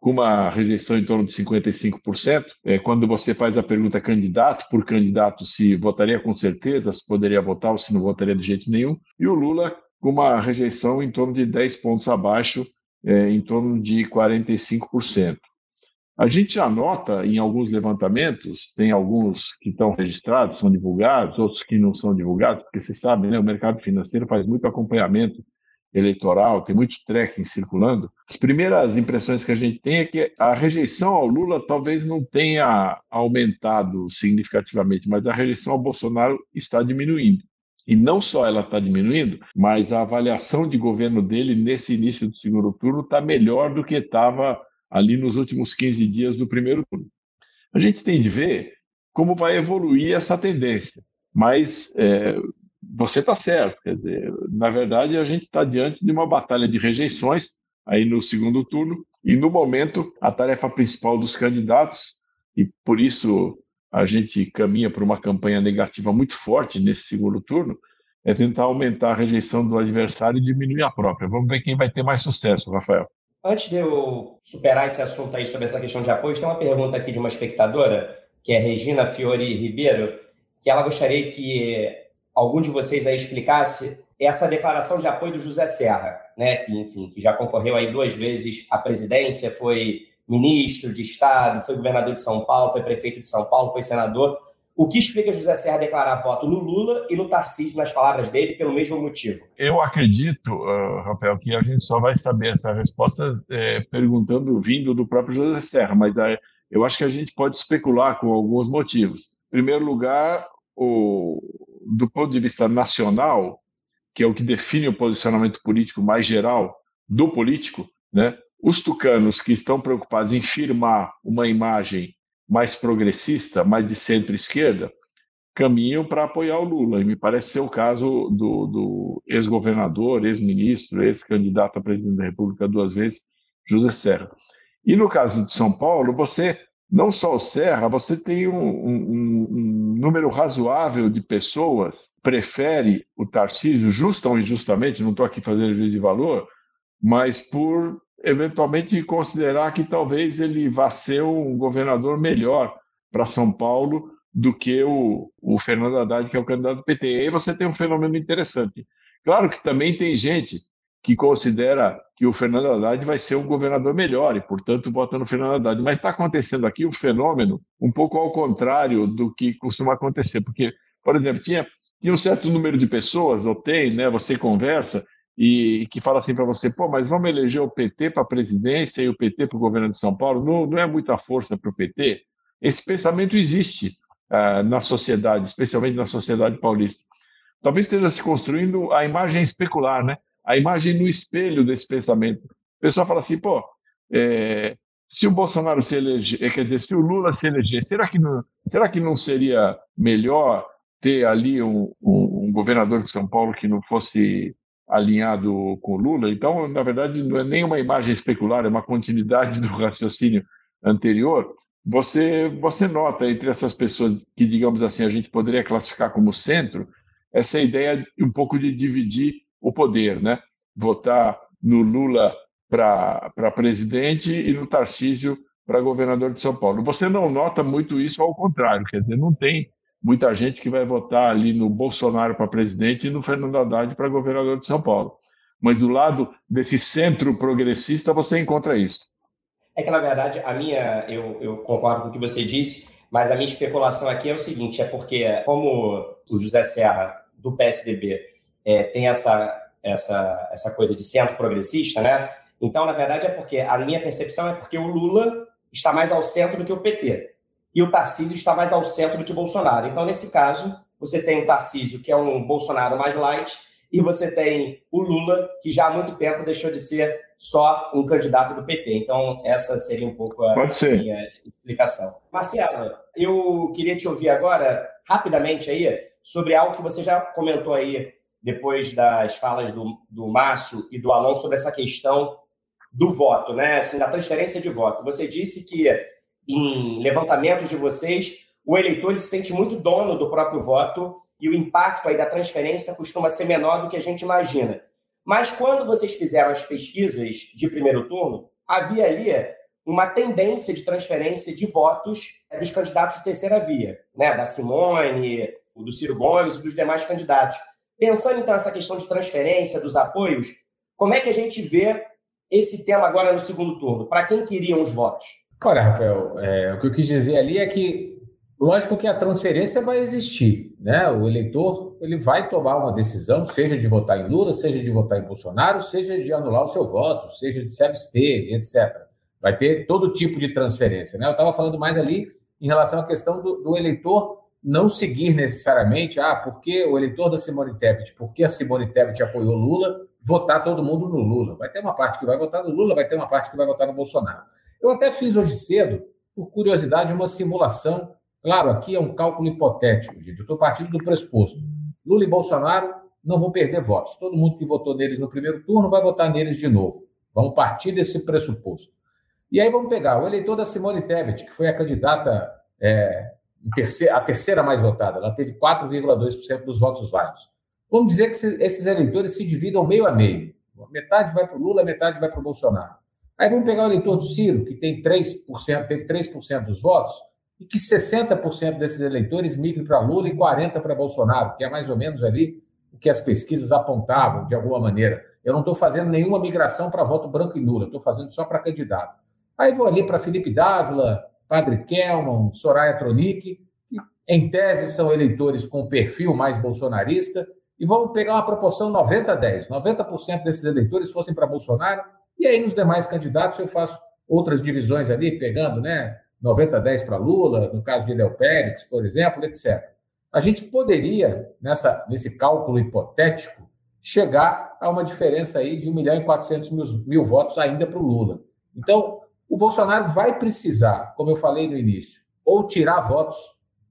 com uma rejeição em torno de 55%. É, quando você faz a pergunta candidato por candidato, se votaria com certeza, se poderia votar ou se não votaria de jeito nenhum. E o Lula com uma rejeição em torno de 10 pontos abaixo, é, em torno de 45%. A gente já nota em alguns levantamentos, tem alguns que estão registrados, são divulgados, outros que não são divulgados, porque você sabe, né, o mercado financeiro faz muito acompanhamento eleitoral, tem muito tracking circulando. As primeiras impressões que a gente tem é que a rejeição ao Lula talvez não tenha aumentado significativamente, mas a rejeição ao Bolsonaro está diminuindo. E não só ela está diminuindo, mas a avaliação de governo dele nesse início do segundo turno está melhor do que estava ali nos últimos 15 dias do primeiro turno. A gente tem de ver como vai evoluir essa tendência. Mas é, você está certo, quer dizer, na verdade a gente está diante de uma batalha de rejeições aí no segundo turno e no momento a tarefa principal dos candidatos e por isso a gente caminha para uma campanha negativa muito forte nesse segundo turno é tentar aumentar a rejeição do adversário e diminuir a própria. Vamos ver quem vai ter mais sucesso, Rafael.
Antes de eu superar esse assunto aí sobre essa questão de apoio, tem uma pergunta aqui de uma espectadora, que é Regina Fiore Ribeiro, que ela gostaria que algum de vocês aí explicasse essa declaração de apoio do José Serra, né, que, enfim, que já concorreu aí duas vezes à presidência, foi ministro de Estado, foi governador de São Paulo, foi prefeito de São Paulo, foi senador. O que explica José Serra declarar voto no Lula e no Tarcísio, nas palavras dele, pelo mesmo motivo?
Eu acredito, uh, Rafael, que a gente só vai saber essa resposta é, perguntando, vindo do próprio José Serra, mas uh, eu acho que a gente pode especular com alguns motivos. Em primeiro lugar, o, do ponto de vista nacional, que é o que define o posicionamento político mais geral do político, né? Os tucanos que estão preocupados em firmar uma imagem mais progressista, mais de centro-esquerda, caminham para apoiar o Lula. E me parece ser o caso do, do ex-governador, ex-ministro, ex-candidato a presidente da República duas vezes, José Serra. E no caso de São Paulo, você não só o Serra, você tem um, um, um, número razoável de pessoas prefere o Tarcísio, justa ou injustamente, não estou aqui fazendo juízo de valor, mas por eventualmente considerar que talvez ele vá ser um governador melhor para São Paulo do que o, o Fernando Haddad, que é o candidato do PT. E aí você tem um fenômeno interessante. Claro que também tem gente que considera que o Fernando Haddad vai ser um governador melhor e, portanto, vota no Fernando Haddad. Mas está acontecendo aqui um fenômeno um pouco ao contrário do que costuma acontecer, porque, por exemplo, tinha, tinha um certo número de pessoas, ou tem, né, você conversa, e, que fala assim para você, pô, mas vamos eleger o PT para a presidência e o PT para o governo de São Paulo? Não, não é muita força para o PT? Esse pensamento existe uh, na sociedade, especialmente na sociedade paulista. Talvez esteja se construindo a imagem especular, né? a imagem no espelho desse pensamento. O pessoal fala assim, pô, é, se o Bolsonaro se eleger, é, quer dizer, se o Lula se eleger, será que não, será que não seria melhor ter ali um, um, um governador de São Paulo que não fosse alinhado com Lula? Então, na verdade, não é nem uma imagem especular, é uma continuidade do *laughs* raciocínio anterior. Você, você nota entre essas pessoas que, digamos assim, a gente poderia classificar como centro, essa ideia um pouco de dividir o poder, né? Votar no Lula para presidente e no Tarcísio para governador de São Paulo. Você não nota muito isso ao contrário, quer dizer, não tem muita gente que vai votar ali no Bolsonaro para presidente e no Fernando Haddad para governador de São Paulo. Mas do lado desse centro progressista você encontra isso.
É que, na verdade, a minha, eu, eu concordo com o que você disse, mas a minha especulação aqui é o seguinte: é porque, como o José Serra, do PSDB, é, tem essa, essa, essa coisa de centro progressista, né? Então, na verdade, é porque a minha percepção é porque o Lula está mais ao centro do que o PT e o Tarcísio está mais ao centro do que o Bolsonaro. Então, nesse caso, você tem o Tarcísio, que é um Bolsonaro mais light, e você tem o Lula, que já há muito tempo deixou de ser só um candidato do PT. Então, essa seria um pouco a minha explicação. Marcelo, eu queria te ouvir agora, rapidamente aí, sobre algo que você já comentou aí depois das falas do, do Márcio e do Alon sobre essa questão do voto, né? Assim, da transferência de voto. Você disse que em levantamentos de vocês, o eleitor se sente muito dono do próprio voto e o impacto aí da transferência costuma ser menor do que a gente imagina. Mas quando vocês fizeram as pesquisas de primeiro turno, havia ali uma tendência de transferência de votos dos candidatos de terceira via, né? da Simone, do Ciro Gomes e dos demais candidatos. Pensando então nessa questão de transferência dos apoios, como é que a gente vê esse tema agora no segundo turno? Para quem queriam os votos?
Olha, Rafael, é, o que eu quis dizer ali é que, lógico que a transferência vai existir, né? O eleitor ele vai tomar uma decisão, seja de votar em Lula, seja de votar em Bolsonaro, seja de anular o seu voto, seja de se abster, etc. Vai ter todo tipo de transferência, né? Eu estava falando mais ali em relação à questão do, do eleitor não seguir necessariamente, ah, porque o eleitor da Simone Tebet, porque a Simone Tebet apoiou Lula, votar todo mundo no Lula. Vai ter uma parte que vai votar no Lula, vai ter uma parte que vai votar no Bolsonaro. Eu até fiz hoje cedo, por curiosidade, uma simulação. Claro, aqui é um cálculo hipotético, gente. Eu estou partindo do pressuposto. Lula e Bolsonaro não vão perder votos. Todo mundo que votou neles no primeiro turno vai votar neles de novo. Vamos partir desse pressuposto. E aí vamos pegar o eleitor da Simone Tebet, que foi a candidata é, a terceira mais votada, ela teve 4,2% dos votos válidos. Vamos dizer que esses eleitores se dividam meio a meio. Metade vai para o Lula, metade vai para o Bolsonaro. Aí vamos pegar o eleitor do Ciro, que tem 3%, teve 3% dos votos, e que 60% desses eleitores migrem para Lula e 40% para Bolsonaro, que é mais ou menos ali o que as pesquisas apontavam, de alguma maneira. Eu não estou fazendo nenhuma migração para voto branco e Lula, estou fazendo só para candidato. Aí vou ali para Felipe Dávila, Padre Kelman, Soraya Tronic, que em tese são eleitores com perfil mais bolsonarista, e vamos pegar uma proporção 90 a 10. 90% desses eleitores fossem para Bolsonaro, e aí nos demais candidatos eu faço outras divisões ali, pegando né, 90 a 10 para Lula, no caso de Léo Pérez, por exemplo, etc. A gente poderia, nessa, nesse cálculo hipotético, chegar a uma diferença aí de 1 milhão e 400 mil, mil votos ainda para o Lula. Então, o Bolsonaro vai precisar, como eu falei no início, ou tirar votos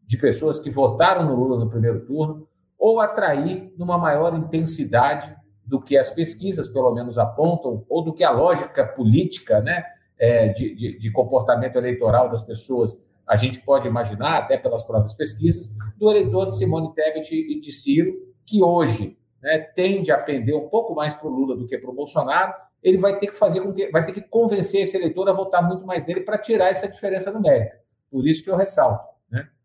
de pessoas que votaram no Lula no primeiro turno, ou atrair numa maior intensidade do que as pesquisas, pelo menos, apontam, ou do que a lógica política né, é, de, de, de comportamento eleitoral das pessoas a gente pode imaginar, até pelas próprias pesquisas, do eleitor de Simone Tebet e de Ciro, que hoje né, tende a pender um pouco mais para o Lula do que para o Bolsonaro, ele vai ter que fazer com que vai ter que convencer esse eleitor a votar muito mais nele para tirar essa diferença numérica. Por isso que eu ressalto?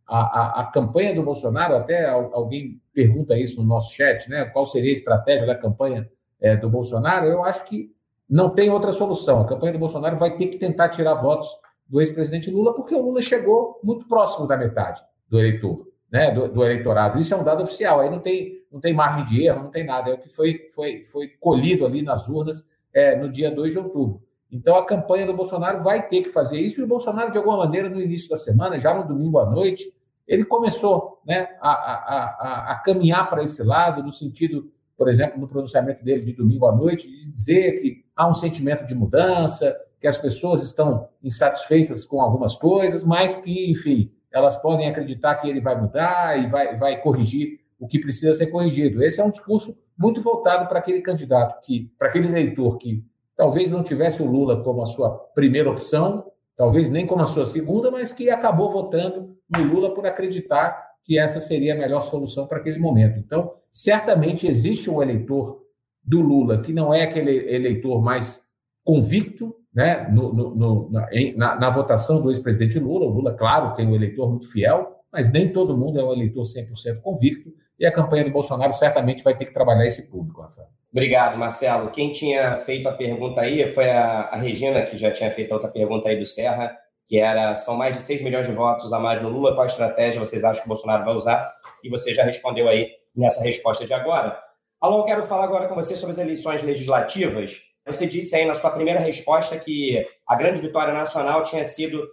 A, a, a, campanha do Bolsonaro, até alguém pergunta isso no nosso chat, né? Qual seria a estratégia da campanha é, do Bolsonaro? Eu acho que não tem outra solução. A campanha do Bolsonaro vai ter que tentar tirar votos do ex-presidente Lula, porque o Lula chegou muito próximo da metade do eleitor, né? Do, do, eleitorado. Isso é um dado oficial. Aí não tem, não tem margem de erro, não tem nada. É o que foi, foi, foi colhido ali nas urnas é, no dia 2 de outubro. Então, a campanha do Bolsonaro vai ter que fazer isso, e o Bolsonaro, de alguma maneira, no início da semana, já no domingo à noite, ele começou né, a, a, a, a caminhar para esse lado, no sentido, por exemplo, no pronunciamento dele de domingo à noite, de dizer que há um sentimento de mudança, que as pessoas estão insatisfeitas com algumas coisas, mas que, enfim, elas podem acreditar que ele vai mudar e vai, vai corrigir o que precisa ser corrigido. Esse é um discurso muito voltado para aquele candidato que, para aquele eleitor que talvez não tivesse o Lula como a sua primeira opção, talvez nem como a sua segunda, mas que acabou votando no Lula por acreditar que essa seria a melhor solução para aquele momento. Então, certamente existe um eleitor do Lula que não é aquele eleitor mais convicto, né, no, no, no, na, na, votação do ex-presidente Lula. O Lula, claro, tem um eleitor muito fiel, mas nem todo mundo é um eleitor 100% convicto. E a campanha do Bolsonaro certamente vai ter que trabalhar esse público, Rafael.
Obrigado, Marcelo. Quem tinha feito a pergunta aí foi a, a Regina, que já tinha feito outra pergunta aí do Serra, que era: são mais de 6 milhões de votos a mais no Lula, qual estratégia vocês acham que o Bolsonaro vai usar? E você já respondeu aí nessa resposta de agora. Alô, quero falar agora com você sobre as eleições legislativas. Você disse aí na sua primeira resposta que a grande vitória nacional tinha sido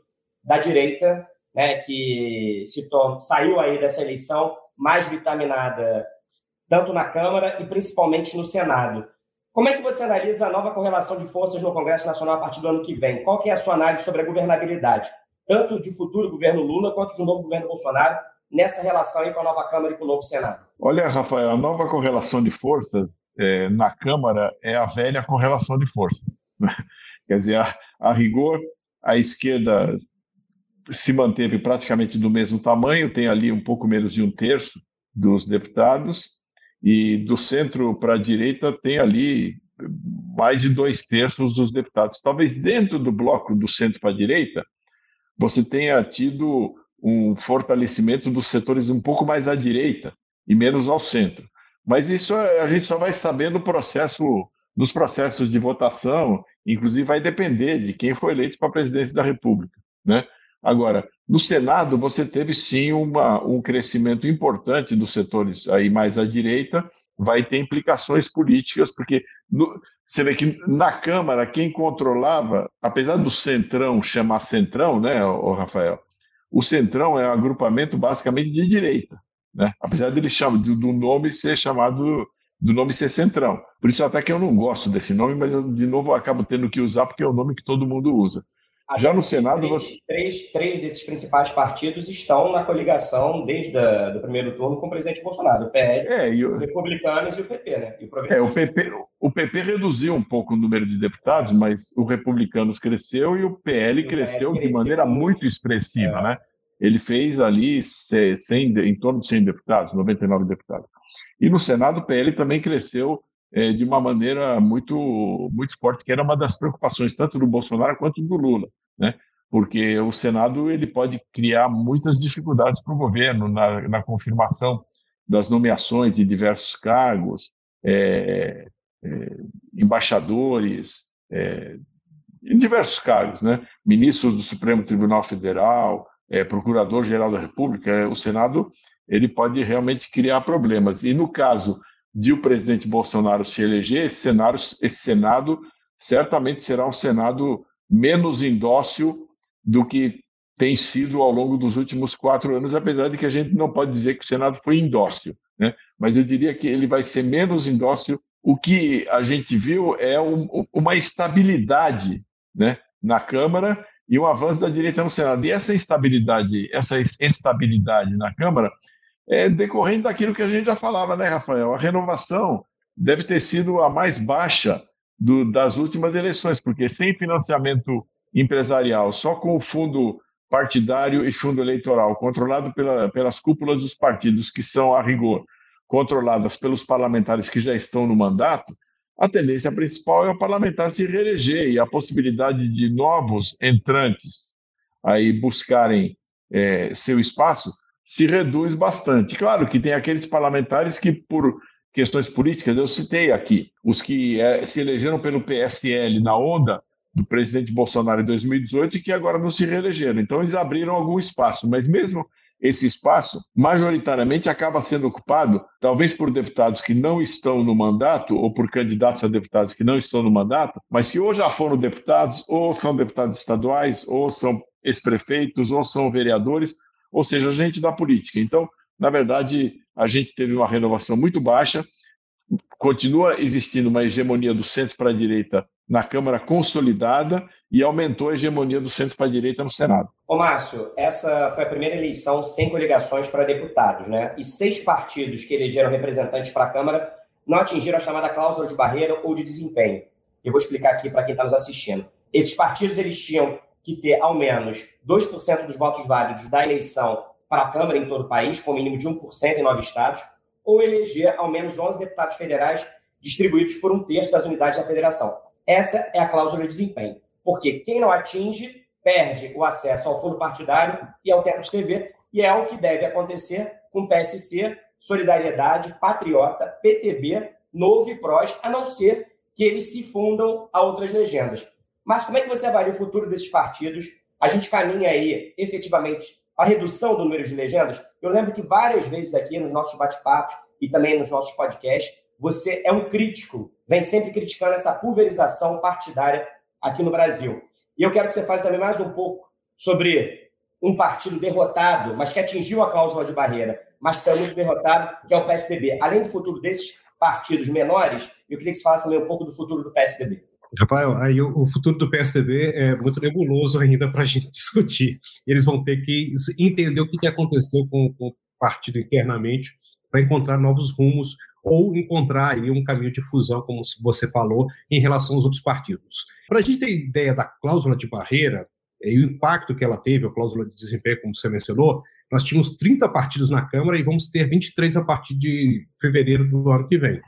da direita, né, que se saiu aí dessa eleição mais vitaminada, tanto na Câmara e principalmente no Senado. Como é que você analisa a nova correlação de forças no Congresso Nacional a partir do ano que vem? Qual que é a sua análise sobre a governabilidade, tanto de futuro governo Lula quanto de um novo governo Bolsonaro, nessa relação aí com a nova Câmara e com o novo Senado?
Olha, Rafael, a nova correlação de forças é, na Câmara é a velha correlação de forças. Né? Quer dizer, a, a rigor, a esquerda se manteve praticamente do mesmo tamanho, tem ali um pouco menos de um terço dos deputados, e do centro para a direita tem ali mais de dois terços dos deputados. Talvez dentro do bloco do centro para a direita, você tenha tido um fortalecimento dos setores um pouco mais à direita e menos ao centro. Mas isso a gente só vai saber no processo, nos processos de votação, inclusive vai depender de quem foi eleito para a presidência da República, né? Agora, no Senado, você teve sim uma, um crescimento importante dos setores aí mais à direita, vai ter implicações políticas, porque no, você vê que na Câmara, quem controlava, apesar do Centrão chamar Centrão, né, o Rafael? O Centrão é um agrupamento basicamente de direita, né? apesar dele chamar, do, do nome ser chamado do nome ser Centrão. Por isso até que eu não gosto desse nome, mas eu, de novo eu acabo tendo que usar porque é o nome que todo mundo usa. Já no Senado.
Três,
você...
três, três desses principais partidos estão na coligação desde o primeiro turno com o presidente Bolsonaro: o PL, é, e o... os republicanos e o PP, né? E
o, é, o, PP, o PP reduziu um pouco o número de deputados, mas o Republicanos cresceu e o PL, cresceu, cresceu, de maneira muito, muito expressiva, é. né? Ele fez ali 100, em torno de 100 deputados, 99 deputados. E no Senado, o PL também cresceu é, de uma maneira muito, muito forte, que era uma das preocupações tanto do Bolsonaro quanto do Lula, né? porque o Senado ele pode criar muitas dificuldades para o governo na, na, confirmação das nomeações de diversos cargos, é, é, embaixadores, é, em diversos cargos, né? ministros do Supremo Tribunal Federal, é, procurador-geral da República, o Senado ele pode realmente criar problemas. E no caso de o presidente Bolsonaro se eleger, esse, cenário, esse Senado certamente será um Senado menos indócil do que tem sido ao longo dos últimos quatro anos, apesar de que a gente não pode dizer que o Senado foi indócil, né? mas eu diria que ele vai ser menos indócil. O que a gente viu é um, uma estabilidade né, na Câmara e um avanço da direita no Senado. E essa estabilidade, essa estabilidade na Câmara é decorrente daquilo que a gente já falava, né, Rafael? A renovação deve ter sido a mais baixa do, das últimas eleições, porque sem financiamento empresarial, só com o fundo partidário e fundo eleitoral, controlado pela, pelas cúpulas dos partidos, que são, a rigor, controladas pelos parlamentares que já estão no mandato, a tendência principal é o parlamentar se reeleger e a possibilidade de novos entrantes aí buscarem é, seu espaço se reduz bastante. Claro que tem aqueles parlamentares que, por questões políticas, eu citei aqui, os que é, se elegeram pelo PSL na onda do presidente Bolsonaro em 2018 e que agora não se reelegeram. Então, eles abriram algum espaço, mas mesmo esse espaço, majoritariamente, acaba sendo ocupado, talvez por deputados que não estão no mandato, ou por candidatos a deputados que não estão no mandato, mas que ou já foram deputados, ou são deputados estaduais, ou são ex-prefeitos, ou são vereadores, ou seja, gente da política. Então, na verdade, a gente teve uma renovação muito baixa, continua existindo uma hegemonia do centro para a direita na Câmara consolidada e aumentou a hegemonia do centro para a direita no Senado.
Ô Márcio, essa foi a primeira eleição sem coligações para deputados, né? E seis partidos que elegeram representantes para a Câmara não atingiram a chamada cláusula de barreira ou de desempenho. Eu vou explicar aqui para quem está nos assistindo. Esses partidos eles tinham que ter ao menos 2% dos votos válidos da eleição para a Câmara em todo o país, com mínimo de 1% em nove estados, ou eleger ao menos 11 deputados federais distribuídos por um terço das unidades da federação. Essa é a cláusula de desempenho, porque quem não atinge perde o acesso ao fundo partidário e ao teto de TV, e é o que deve acontecer com PSC, Solidariedade, Patriota, PTB, Novo e PROS, a não ser que eles se fundam a outras legendas. Mas como é que você avalia o futuro desses partidos? A gente caminha aí, efetivamente, a redução do número de legendas? Eu lembro que várias vezes aqui nos nossos bate-papos e também nos nossos podcasts, você é um crítico, vem sempre criticando essa pulverização partidária aqui no Brasil. E eu quero que você fale também mais um pouco sobre um partido derrotado, mas que atingiu a cláusula de barreira, mas que saiu muito derrotado, que é o PSDB. Além do futuro desses partidos menores, eu queria que você falasse também um pouco do futuro do PSDB.
Rafael, aí o, futuro do PSDB é muito nebuloso ainda para a gente *laughs* discutir. Eles vão ter que entender o que aconteceu com, com o partido internamente para encontrar novos rumos ou encontrar aí um caminho de fusão, como você falou, em relação aos outros partidos. Para a gente ter ideia da cláusula de barreira e o impacto que ela teve, a cláusula de desempenho, como você mencionou, nós tínhamos 30 partidos na Câmara e vamos ter 23 a partir de fevereiro do ano que vem.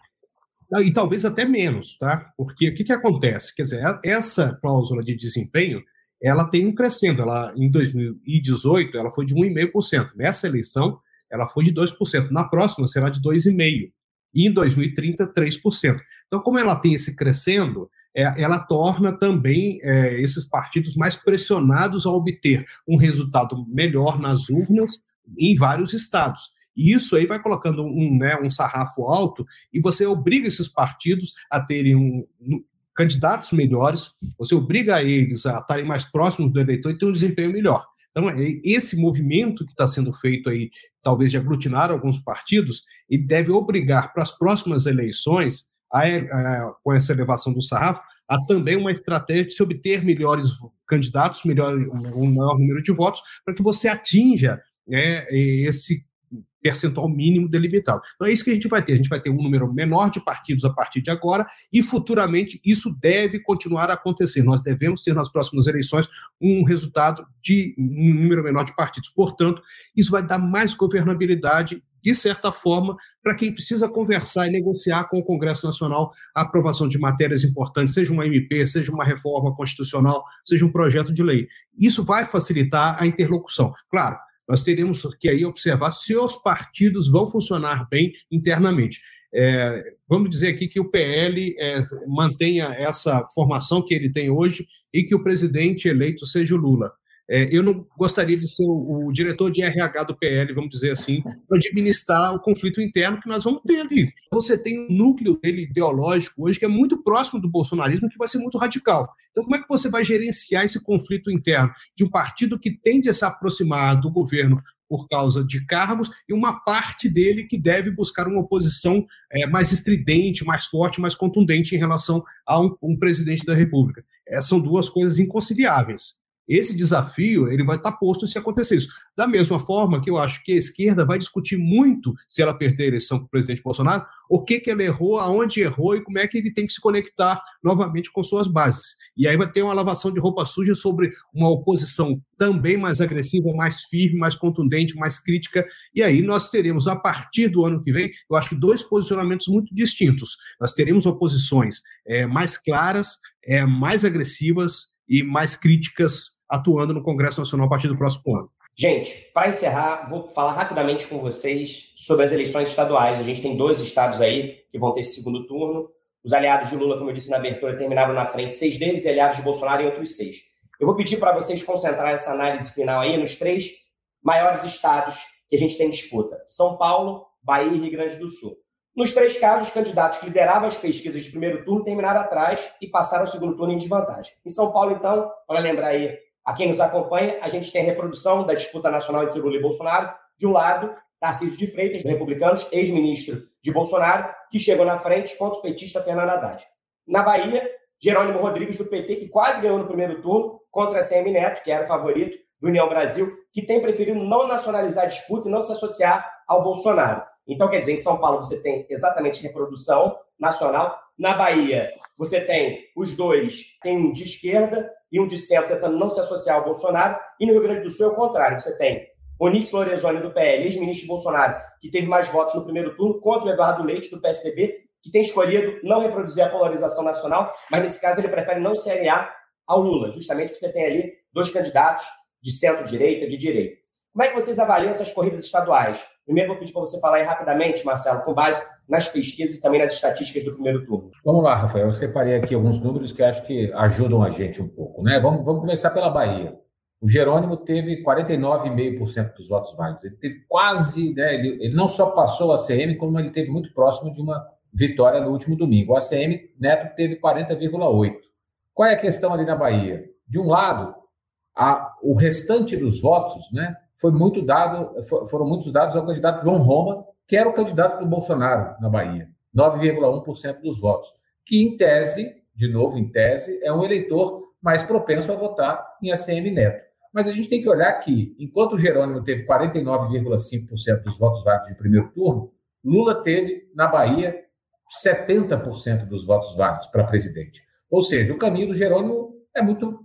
E talvez até menos, tá? Porque o que, que acontece? Quer dizer, essa cláusula de desempenho, ela tem um crescendo. Ela, em 2018, ela foi de 1,5%. Nessa eleição, ela foi de 2%. Na próxima, será de 2,5%. E em 2030, 3%. Então, como ela tem esse crescendo, é, ela torna também é, esses partidos mais pressionados a obter um resultado melhor nas urnas em vários estados. E isso aí vai colocando um, né, um sarrafo alto e você obriga esses partidos a terem um, um, candidatos melhores, você obriga eles a estarem mais próximos do eleitor e ter um desempenho melhor. Então, é, esse movimento que está sendo feito aí, talvez de aglutinar alguns partidos, ele deve obrigar para as próximas eleições, a, a, com essa elevação do sarrafo, a também uma estratégia de se obter melhores candidatos, melhor, um maior número de votos, para que você atinja né, esse percentual mínimo delimitado. Então é isso que a gente vai ter. A gente vai ter um número menor de partidos a partir de agora e futuramente isso deve continuar a acontecer. Nós devemos ter nas próximas eleições um resultado de um número menor de partidos. Portanto, isso vai dar mais governabilidade de certa forma, para quem precisa conversar e negociar com o Congresso Nacional a aprovação de matérias importantes, seja uma MP, seja uma reforma constitucional, seja um projeto de lei. Isso vai facilitar a interlocução. Claro, nós teremos que aí observar se os partidos vão funcionar bem internamente. É, vamos dizer aqui que o PL é, mantenha essa formação que ele tem hoje e que o presidente eleito seja o Lula. É, eu não gostaria de ser o, o, diretor de RH do PL, vamos dizer assim, para administrar o conflito interno que nós vamos ter ali. Você tem um núcleo dele ideológico hoje que é muito próximo do bolsonarismo, que vai ser muito radical. Então, como é que você vai gerenciar esse conflito interno de um partido que tende a se aproximar do governo por causa de cargos e uma parte dele que deve buscar uma oposição é, mais estridente, mais forte, mais contundente em relação a um, um presidente da República? É, são duas coisas inconciliáveis. Esse desafio ele vai estar posto se acontecer isso. Da mesma forma que eu acho que a esquerda vai discutir muito, se ela perder a eleição com o presidente Bolsonaro, o que, que ele errou, aonde errou e como é que ele tem que se conectar novamente com suas bases. E aí vai ter uma lavação de roupa suja sobre uma oposição também mais agressiva, mais firme, mais contundente, mais crítica. E aí nós teremos, a partir do ano que vem, eu acho que dois posicionamentos muito distintos. Nós teremos oposições é, mais claras, é, mais agressivas e mais críticas atuando no Congresso Nacional a partir do próximo ano.
Gente, para encerrar, vou falar rapidamente com vocês sobre as eleições estaduais. A gente tem dois estados aí que vão ter esse segundo turno. Os aliados de Lula, como eu disse na abertura, terminaram na frente seis deles e aliados de Bolsonaro em outros seis. Eu vou pedir para vocês concentrar essa análise final aí nos três maiores estados que a gente tem disputa: São Paulo, Bahia e Rio Grande do Sul. Nos três casos, os candidatos que lideravam as pesquisas de primeiro turno terminaram atrás e passaram ao segundo turno em desvantagem. Em São Paulo, então, para lembrar aí a quem nos acompanha, a gente tem a reprodução da disputa nacional entre Lula e Bolsonaro. De um lado, Tarcísio de Freitas, republicanos, ex-ministro de Bolsonaro, que chegou na frente contra o petista Fernando Haddad. Na Bahia, Jerônimo Rodrigues, do PT, que quase ganhou no primeiro turno, contra a CM Neto, que era o favorito do União Brasil, que tem preferido não nacionalizar a disputa e não se associar ao Bolsonaro. Então, quer dizer, em São Paulo você tem exatamente reprodução nacional. Na Bahia, você tem os dois, tem um de esquerda e um de centro tentando não se associar ao Bolsonaro. E no Rio Grande do Sul é o contrário. Você tem Onix Lorenzoni, do PL, ex-ministro Bolsonaro, que teve mais votos no primeiro turno, contra o Eduardo Leite, do PSDB, que tem escolhido não reproduzir a polarização nacional, mas nesse caso ele prefere não se aliar ao Lula, justamente porque você tem ali dois candidatos de centro-direita, de direita. Como é que vocês avaliam essas corridas estaduais? Primeiro, vou pedir para você falar aí rapidamente, Marcelo, com base nas pesquisas e também nas estatísticas do primeiro turno.
Vamos lá, Rafael. Eu separei aqui alguns números que acho que ajudam a gente um pouco. Né? Vamos, vamos começar pela Bahia. O Jerônimo teve 49,5% dos votos válidos. Ele teve quase, né, ele, ele, não só passou a ACM, como ele teve muito próximo de uma vitória no último domingo. O ACM Neto teve 40,8%. Qual é a questão ali na Bahia? De um lado, a, o restante dos votos né, foi muito dado, foram muitos dados ao candidato João Roma, que era o candidato do Bolsonaro na Bahia, 9,1% dos votos, que em tese, de novo em tese, é um eleitor mais propenso a votar em ACM Neto. Mas a gente tem que olhar que, enquanto Jerônimo teve 49,5% dos votos válidos de primeiro turno, Lula teve, na Bahia, 70% dos votos válidos para presidente. Ou seja, o caminho do Jerônimo é muito,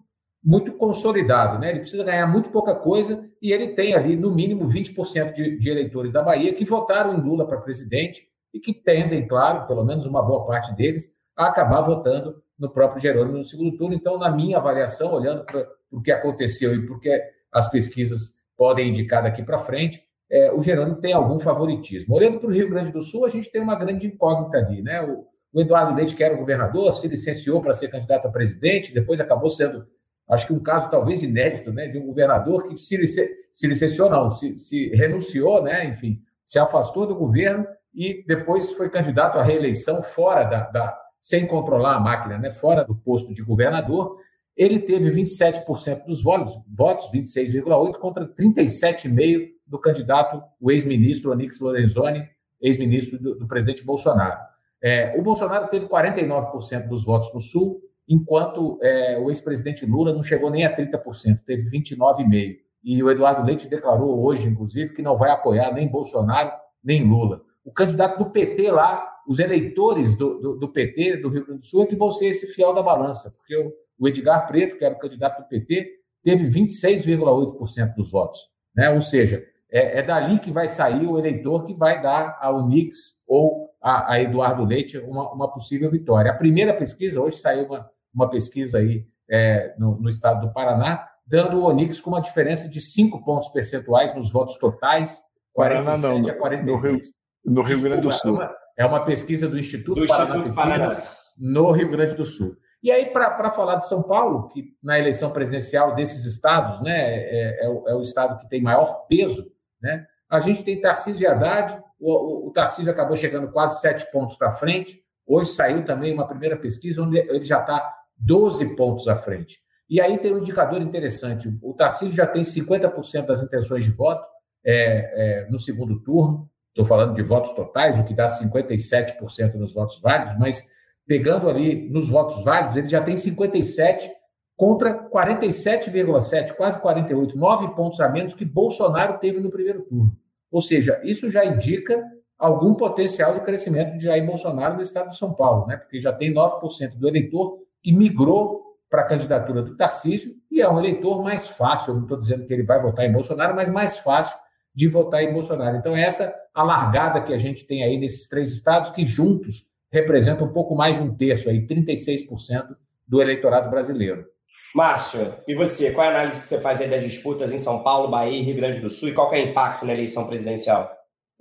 muito consolidado, né? Ele precisa ganhar muito pouca coisa e ele tem ali, no mínimo, 20% de, de eleitores da Bahia que votaram em Lula para presidente e que tendem, claro, pelo menos uma boa parte deles, a acabar votando no próprio Jerônimo no segundo turno. Então, na minha avaliação, olhando para o que aconteceu e porque as pesquisas podem indicar daqui para frente, é, o Jerônimo tem algum favoritismo. Olhando para o Rio Grande do Sul, a gente tem uma grande incógnita ali, né? O, o Eduardo Leite, que era governador, se licenciou para ser candidato a presidente, depois acabou sendo, acho que um caso talvez inédito, né, de um governador que se, se licenciou, não, se, se renunciou, né, enfim, se afastou do governo e depois foi candidato à reeleição fora da, da sem controlar a máquina, né, fora do posto de governador. Ele teve 27% dos votos, votos 26,8 contra 37,5 do candidato, o ex-ministro Onix Lorenzoni, ex-ministro do, do, presidente Bolsonaro. É, o Bolsonaro teve 49% dos votos no Sul, enquanto é, o ex-presidente Lula não chegou nem a 30%, teve 29,5%. E o Eduardo Leite declarou hoje, inclusive, que não vai apoiar nem Bolsonaro nem Lula. O candidato do PT lá, os eleitores do, do, do PT do Rio Grande do Sul, é que vão ser esse fiel da balança, porque o, o Edgar Preto, que era o candidato do PT, teve 26,8% dos votos. Né? Ou seja, é, é, dali que vai sair o eleitor que vai dar ao Nix ou a, a Eduardo Leite uma, uma, possível vitória. A primeira pesquisa, hoje saiu uma, uma pesquisa aí é, no, no, estado do Paraná, dando o Onix com uma diferença de 5 pontos percentuais nos votos totais, 47 Paraná, não, a 42.
No Rio, no Rio Grande do Sul.
É uma, é uma pesquisa do Instituto, do Paraná Instituto Pesquisa no Rio Grande do Sul. E aí, para falar de São Paulo, que na eleição presidencial desses estados, né, é, é, o, é o estado que tem maior peso né? A gente tem Tarcísio e Haddad, o, o, o Tarcísio acabou chegando quase sete pontos para frente. Hoje saiu também uma primeira pesquisa onde ele já está 12 pontos à frente. E aí tem um indicador interessante: o Tarcísio já tem 50% das intenções de voto é, é, no segundo turno. Estou falando de votos totais, o que dá 57% nos votos válidos, mas pegando ali nos votos válidos, ele já tem 57 contra 47,7, quase 48, nove pontos a menos que Bolsonaro teve no primeiro turno. Ou seja, isso já indica algum potencial de crescimento de Jair Bolsonaro no estado de São Paulo, né? porque já tem 9% do eleitor que migrou para a candidatura do Tarcísio e é um eleitor mais fácil, eu não estou dizendo que ele vai votar em Bolsonaro, mas mais fácil de votar em Bolsonaro. Então, essa a largada que a gente tem aí nesses três estados, que juntos representam um pouco mais de um terço, aí, 36% do eleitorado brasileiro.
Márcio, e você? Qual é a análise que você faz das disputas em São Paulo, Bahia e Rio Grande do Sul e qual é o impacto na eleição presidencial?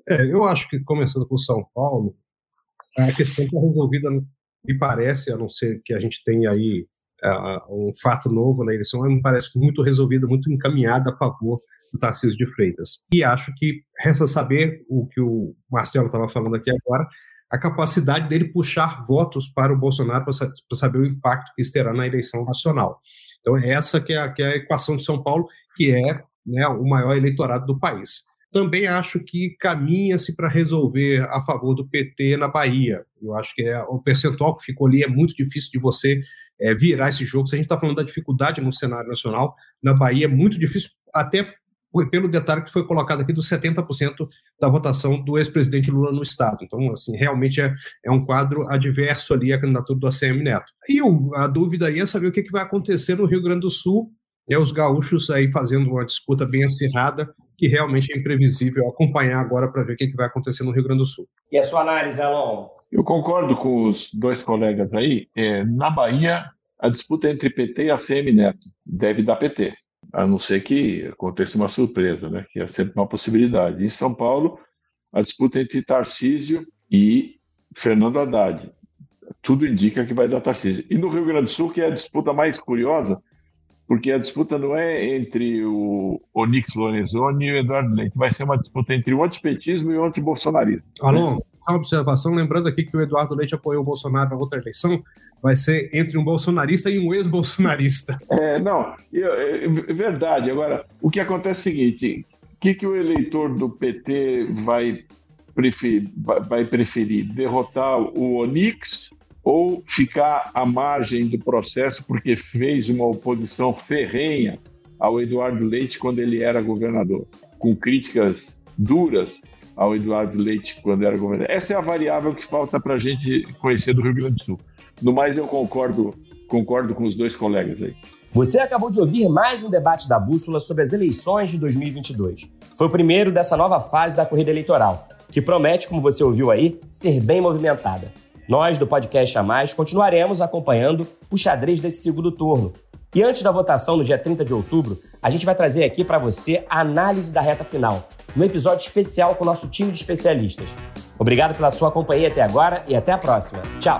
É, eu acho que, começando por São Paulo, a questão está resolvida, me parece, a não ser que a gente tenha aí uh, um fato novo na eleição, me parece muito resolvida, muito encaminhada a favor do Tarcísio de Freitas. E acho que resta saber o que o Marcelo estava falando aqui agora, a capacidade dele puxar votos para o Bolsonaro para saber o impacto que isso terá na eleição nacional. Então, essa que é, a, que é a equação de São Paulo, que é né, o maior eleitorado do país. Também acho que caminha-se para resolver a favor do PT na Bahia. Eu acho que é, o percentual que ficou ali é muito difícil de você é, virar esse jogo. Se a gente está falando da dificuldade no cenário nacional, na Bahia é muito difícil, até pelo detalhe que foi colocado aqui dos 70% da votação do ex-presidente Lula no Estado. Então, assim, realmente é, é um quadro adverso ali à candidatura do ACM Neto. E a dúvida aí é saber o que, que vai acontecer no Rio Grande do Sul, é os gaúchos aí fazendo uma disputa bem acirrada, que realmente é imprevisível acompanhar agora para ver o que, que vai acontecer no Rio Grande do Sul.
E a sua análise, Alon?
Eu concordo com os dois colegas aí. É, na Bahia, a disputa entre PT e ACM Neto deve dar PT a não ser que aconteça uma surpresa, né? que é sempre uma possibilidade. Em São Paulo, a disputa entre Tarcísio e Fernando Haddad. Tudo indica que vai dar Tarcísio. E no Rio Grande do Sul, que é a disputa mais curiosa, porque a disputa não é entre o Onix Lorenzoni e o Eduardo Leite, vai ser uma disputa entre o antipetismo e o antibolsonarismo.
Alô, uma observação, lembrando aqui que o Eduardo Leite apoiou o Bolsonaro na outra eleição, vai ser entre um bolsonarista e um ex-bolsonarista. *laughs*
É, não, é, verdade. Agora, o que acontece é o seguinte: o que, que o eleitor do PT vai preferir, vai preferir? Derrotar o Onix ou ficar à margem do processo porque fez uma oposição ferrenha ao Eduardo Leite quando ele era governador, com críticas duras ao Eduardo Leite quando era governador. Essa é a variável que falta para a gente conhecer do Rio Grande do Sul. No mais, eu concordo, concordo com os dois colegas aí.
Você acabou de ouvir mais um debate da Bússola sobre as eleições de 2022. Foi o primeiro dessa nova fase da corrida eleitoral, que promete, como você ouviu aí, ser bem movimentada. Nós, do Podcast A Mais, continuaremos acompanhando o xadrez desse segundo turno. E antes da votação, no dia 30 de outubro, a gente vai trazer aqui para você a análise da reta final, num episódio especial com o nosso time de especialistas. Obrigado pela sua companhia até agora e até a próxima. Tchau!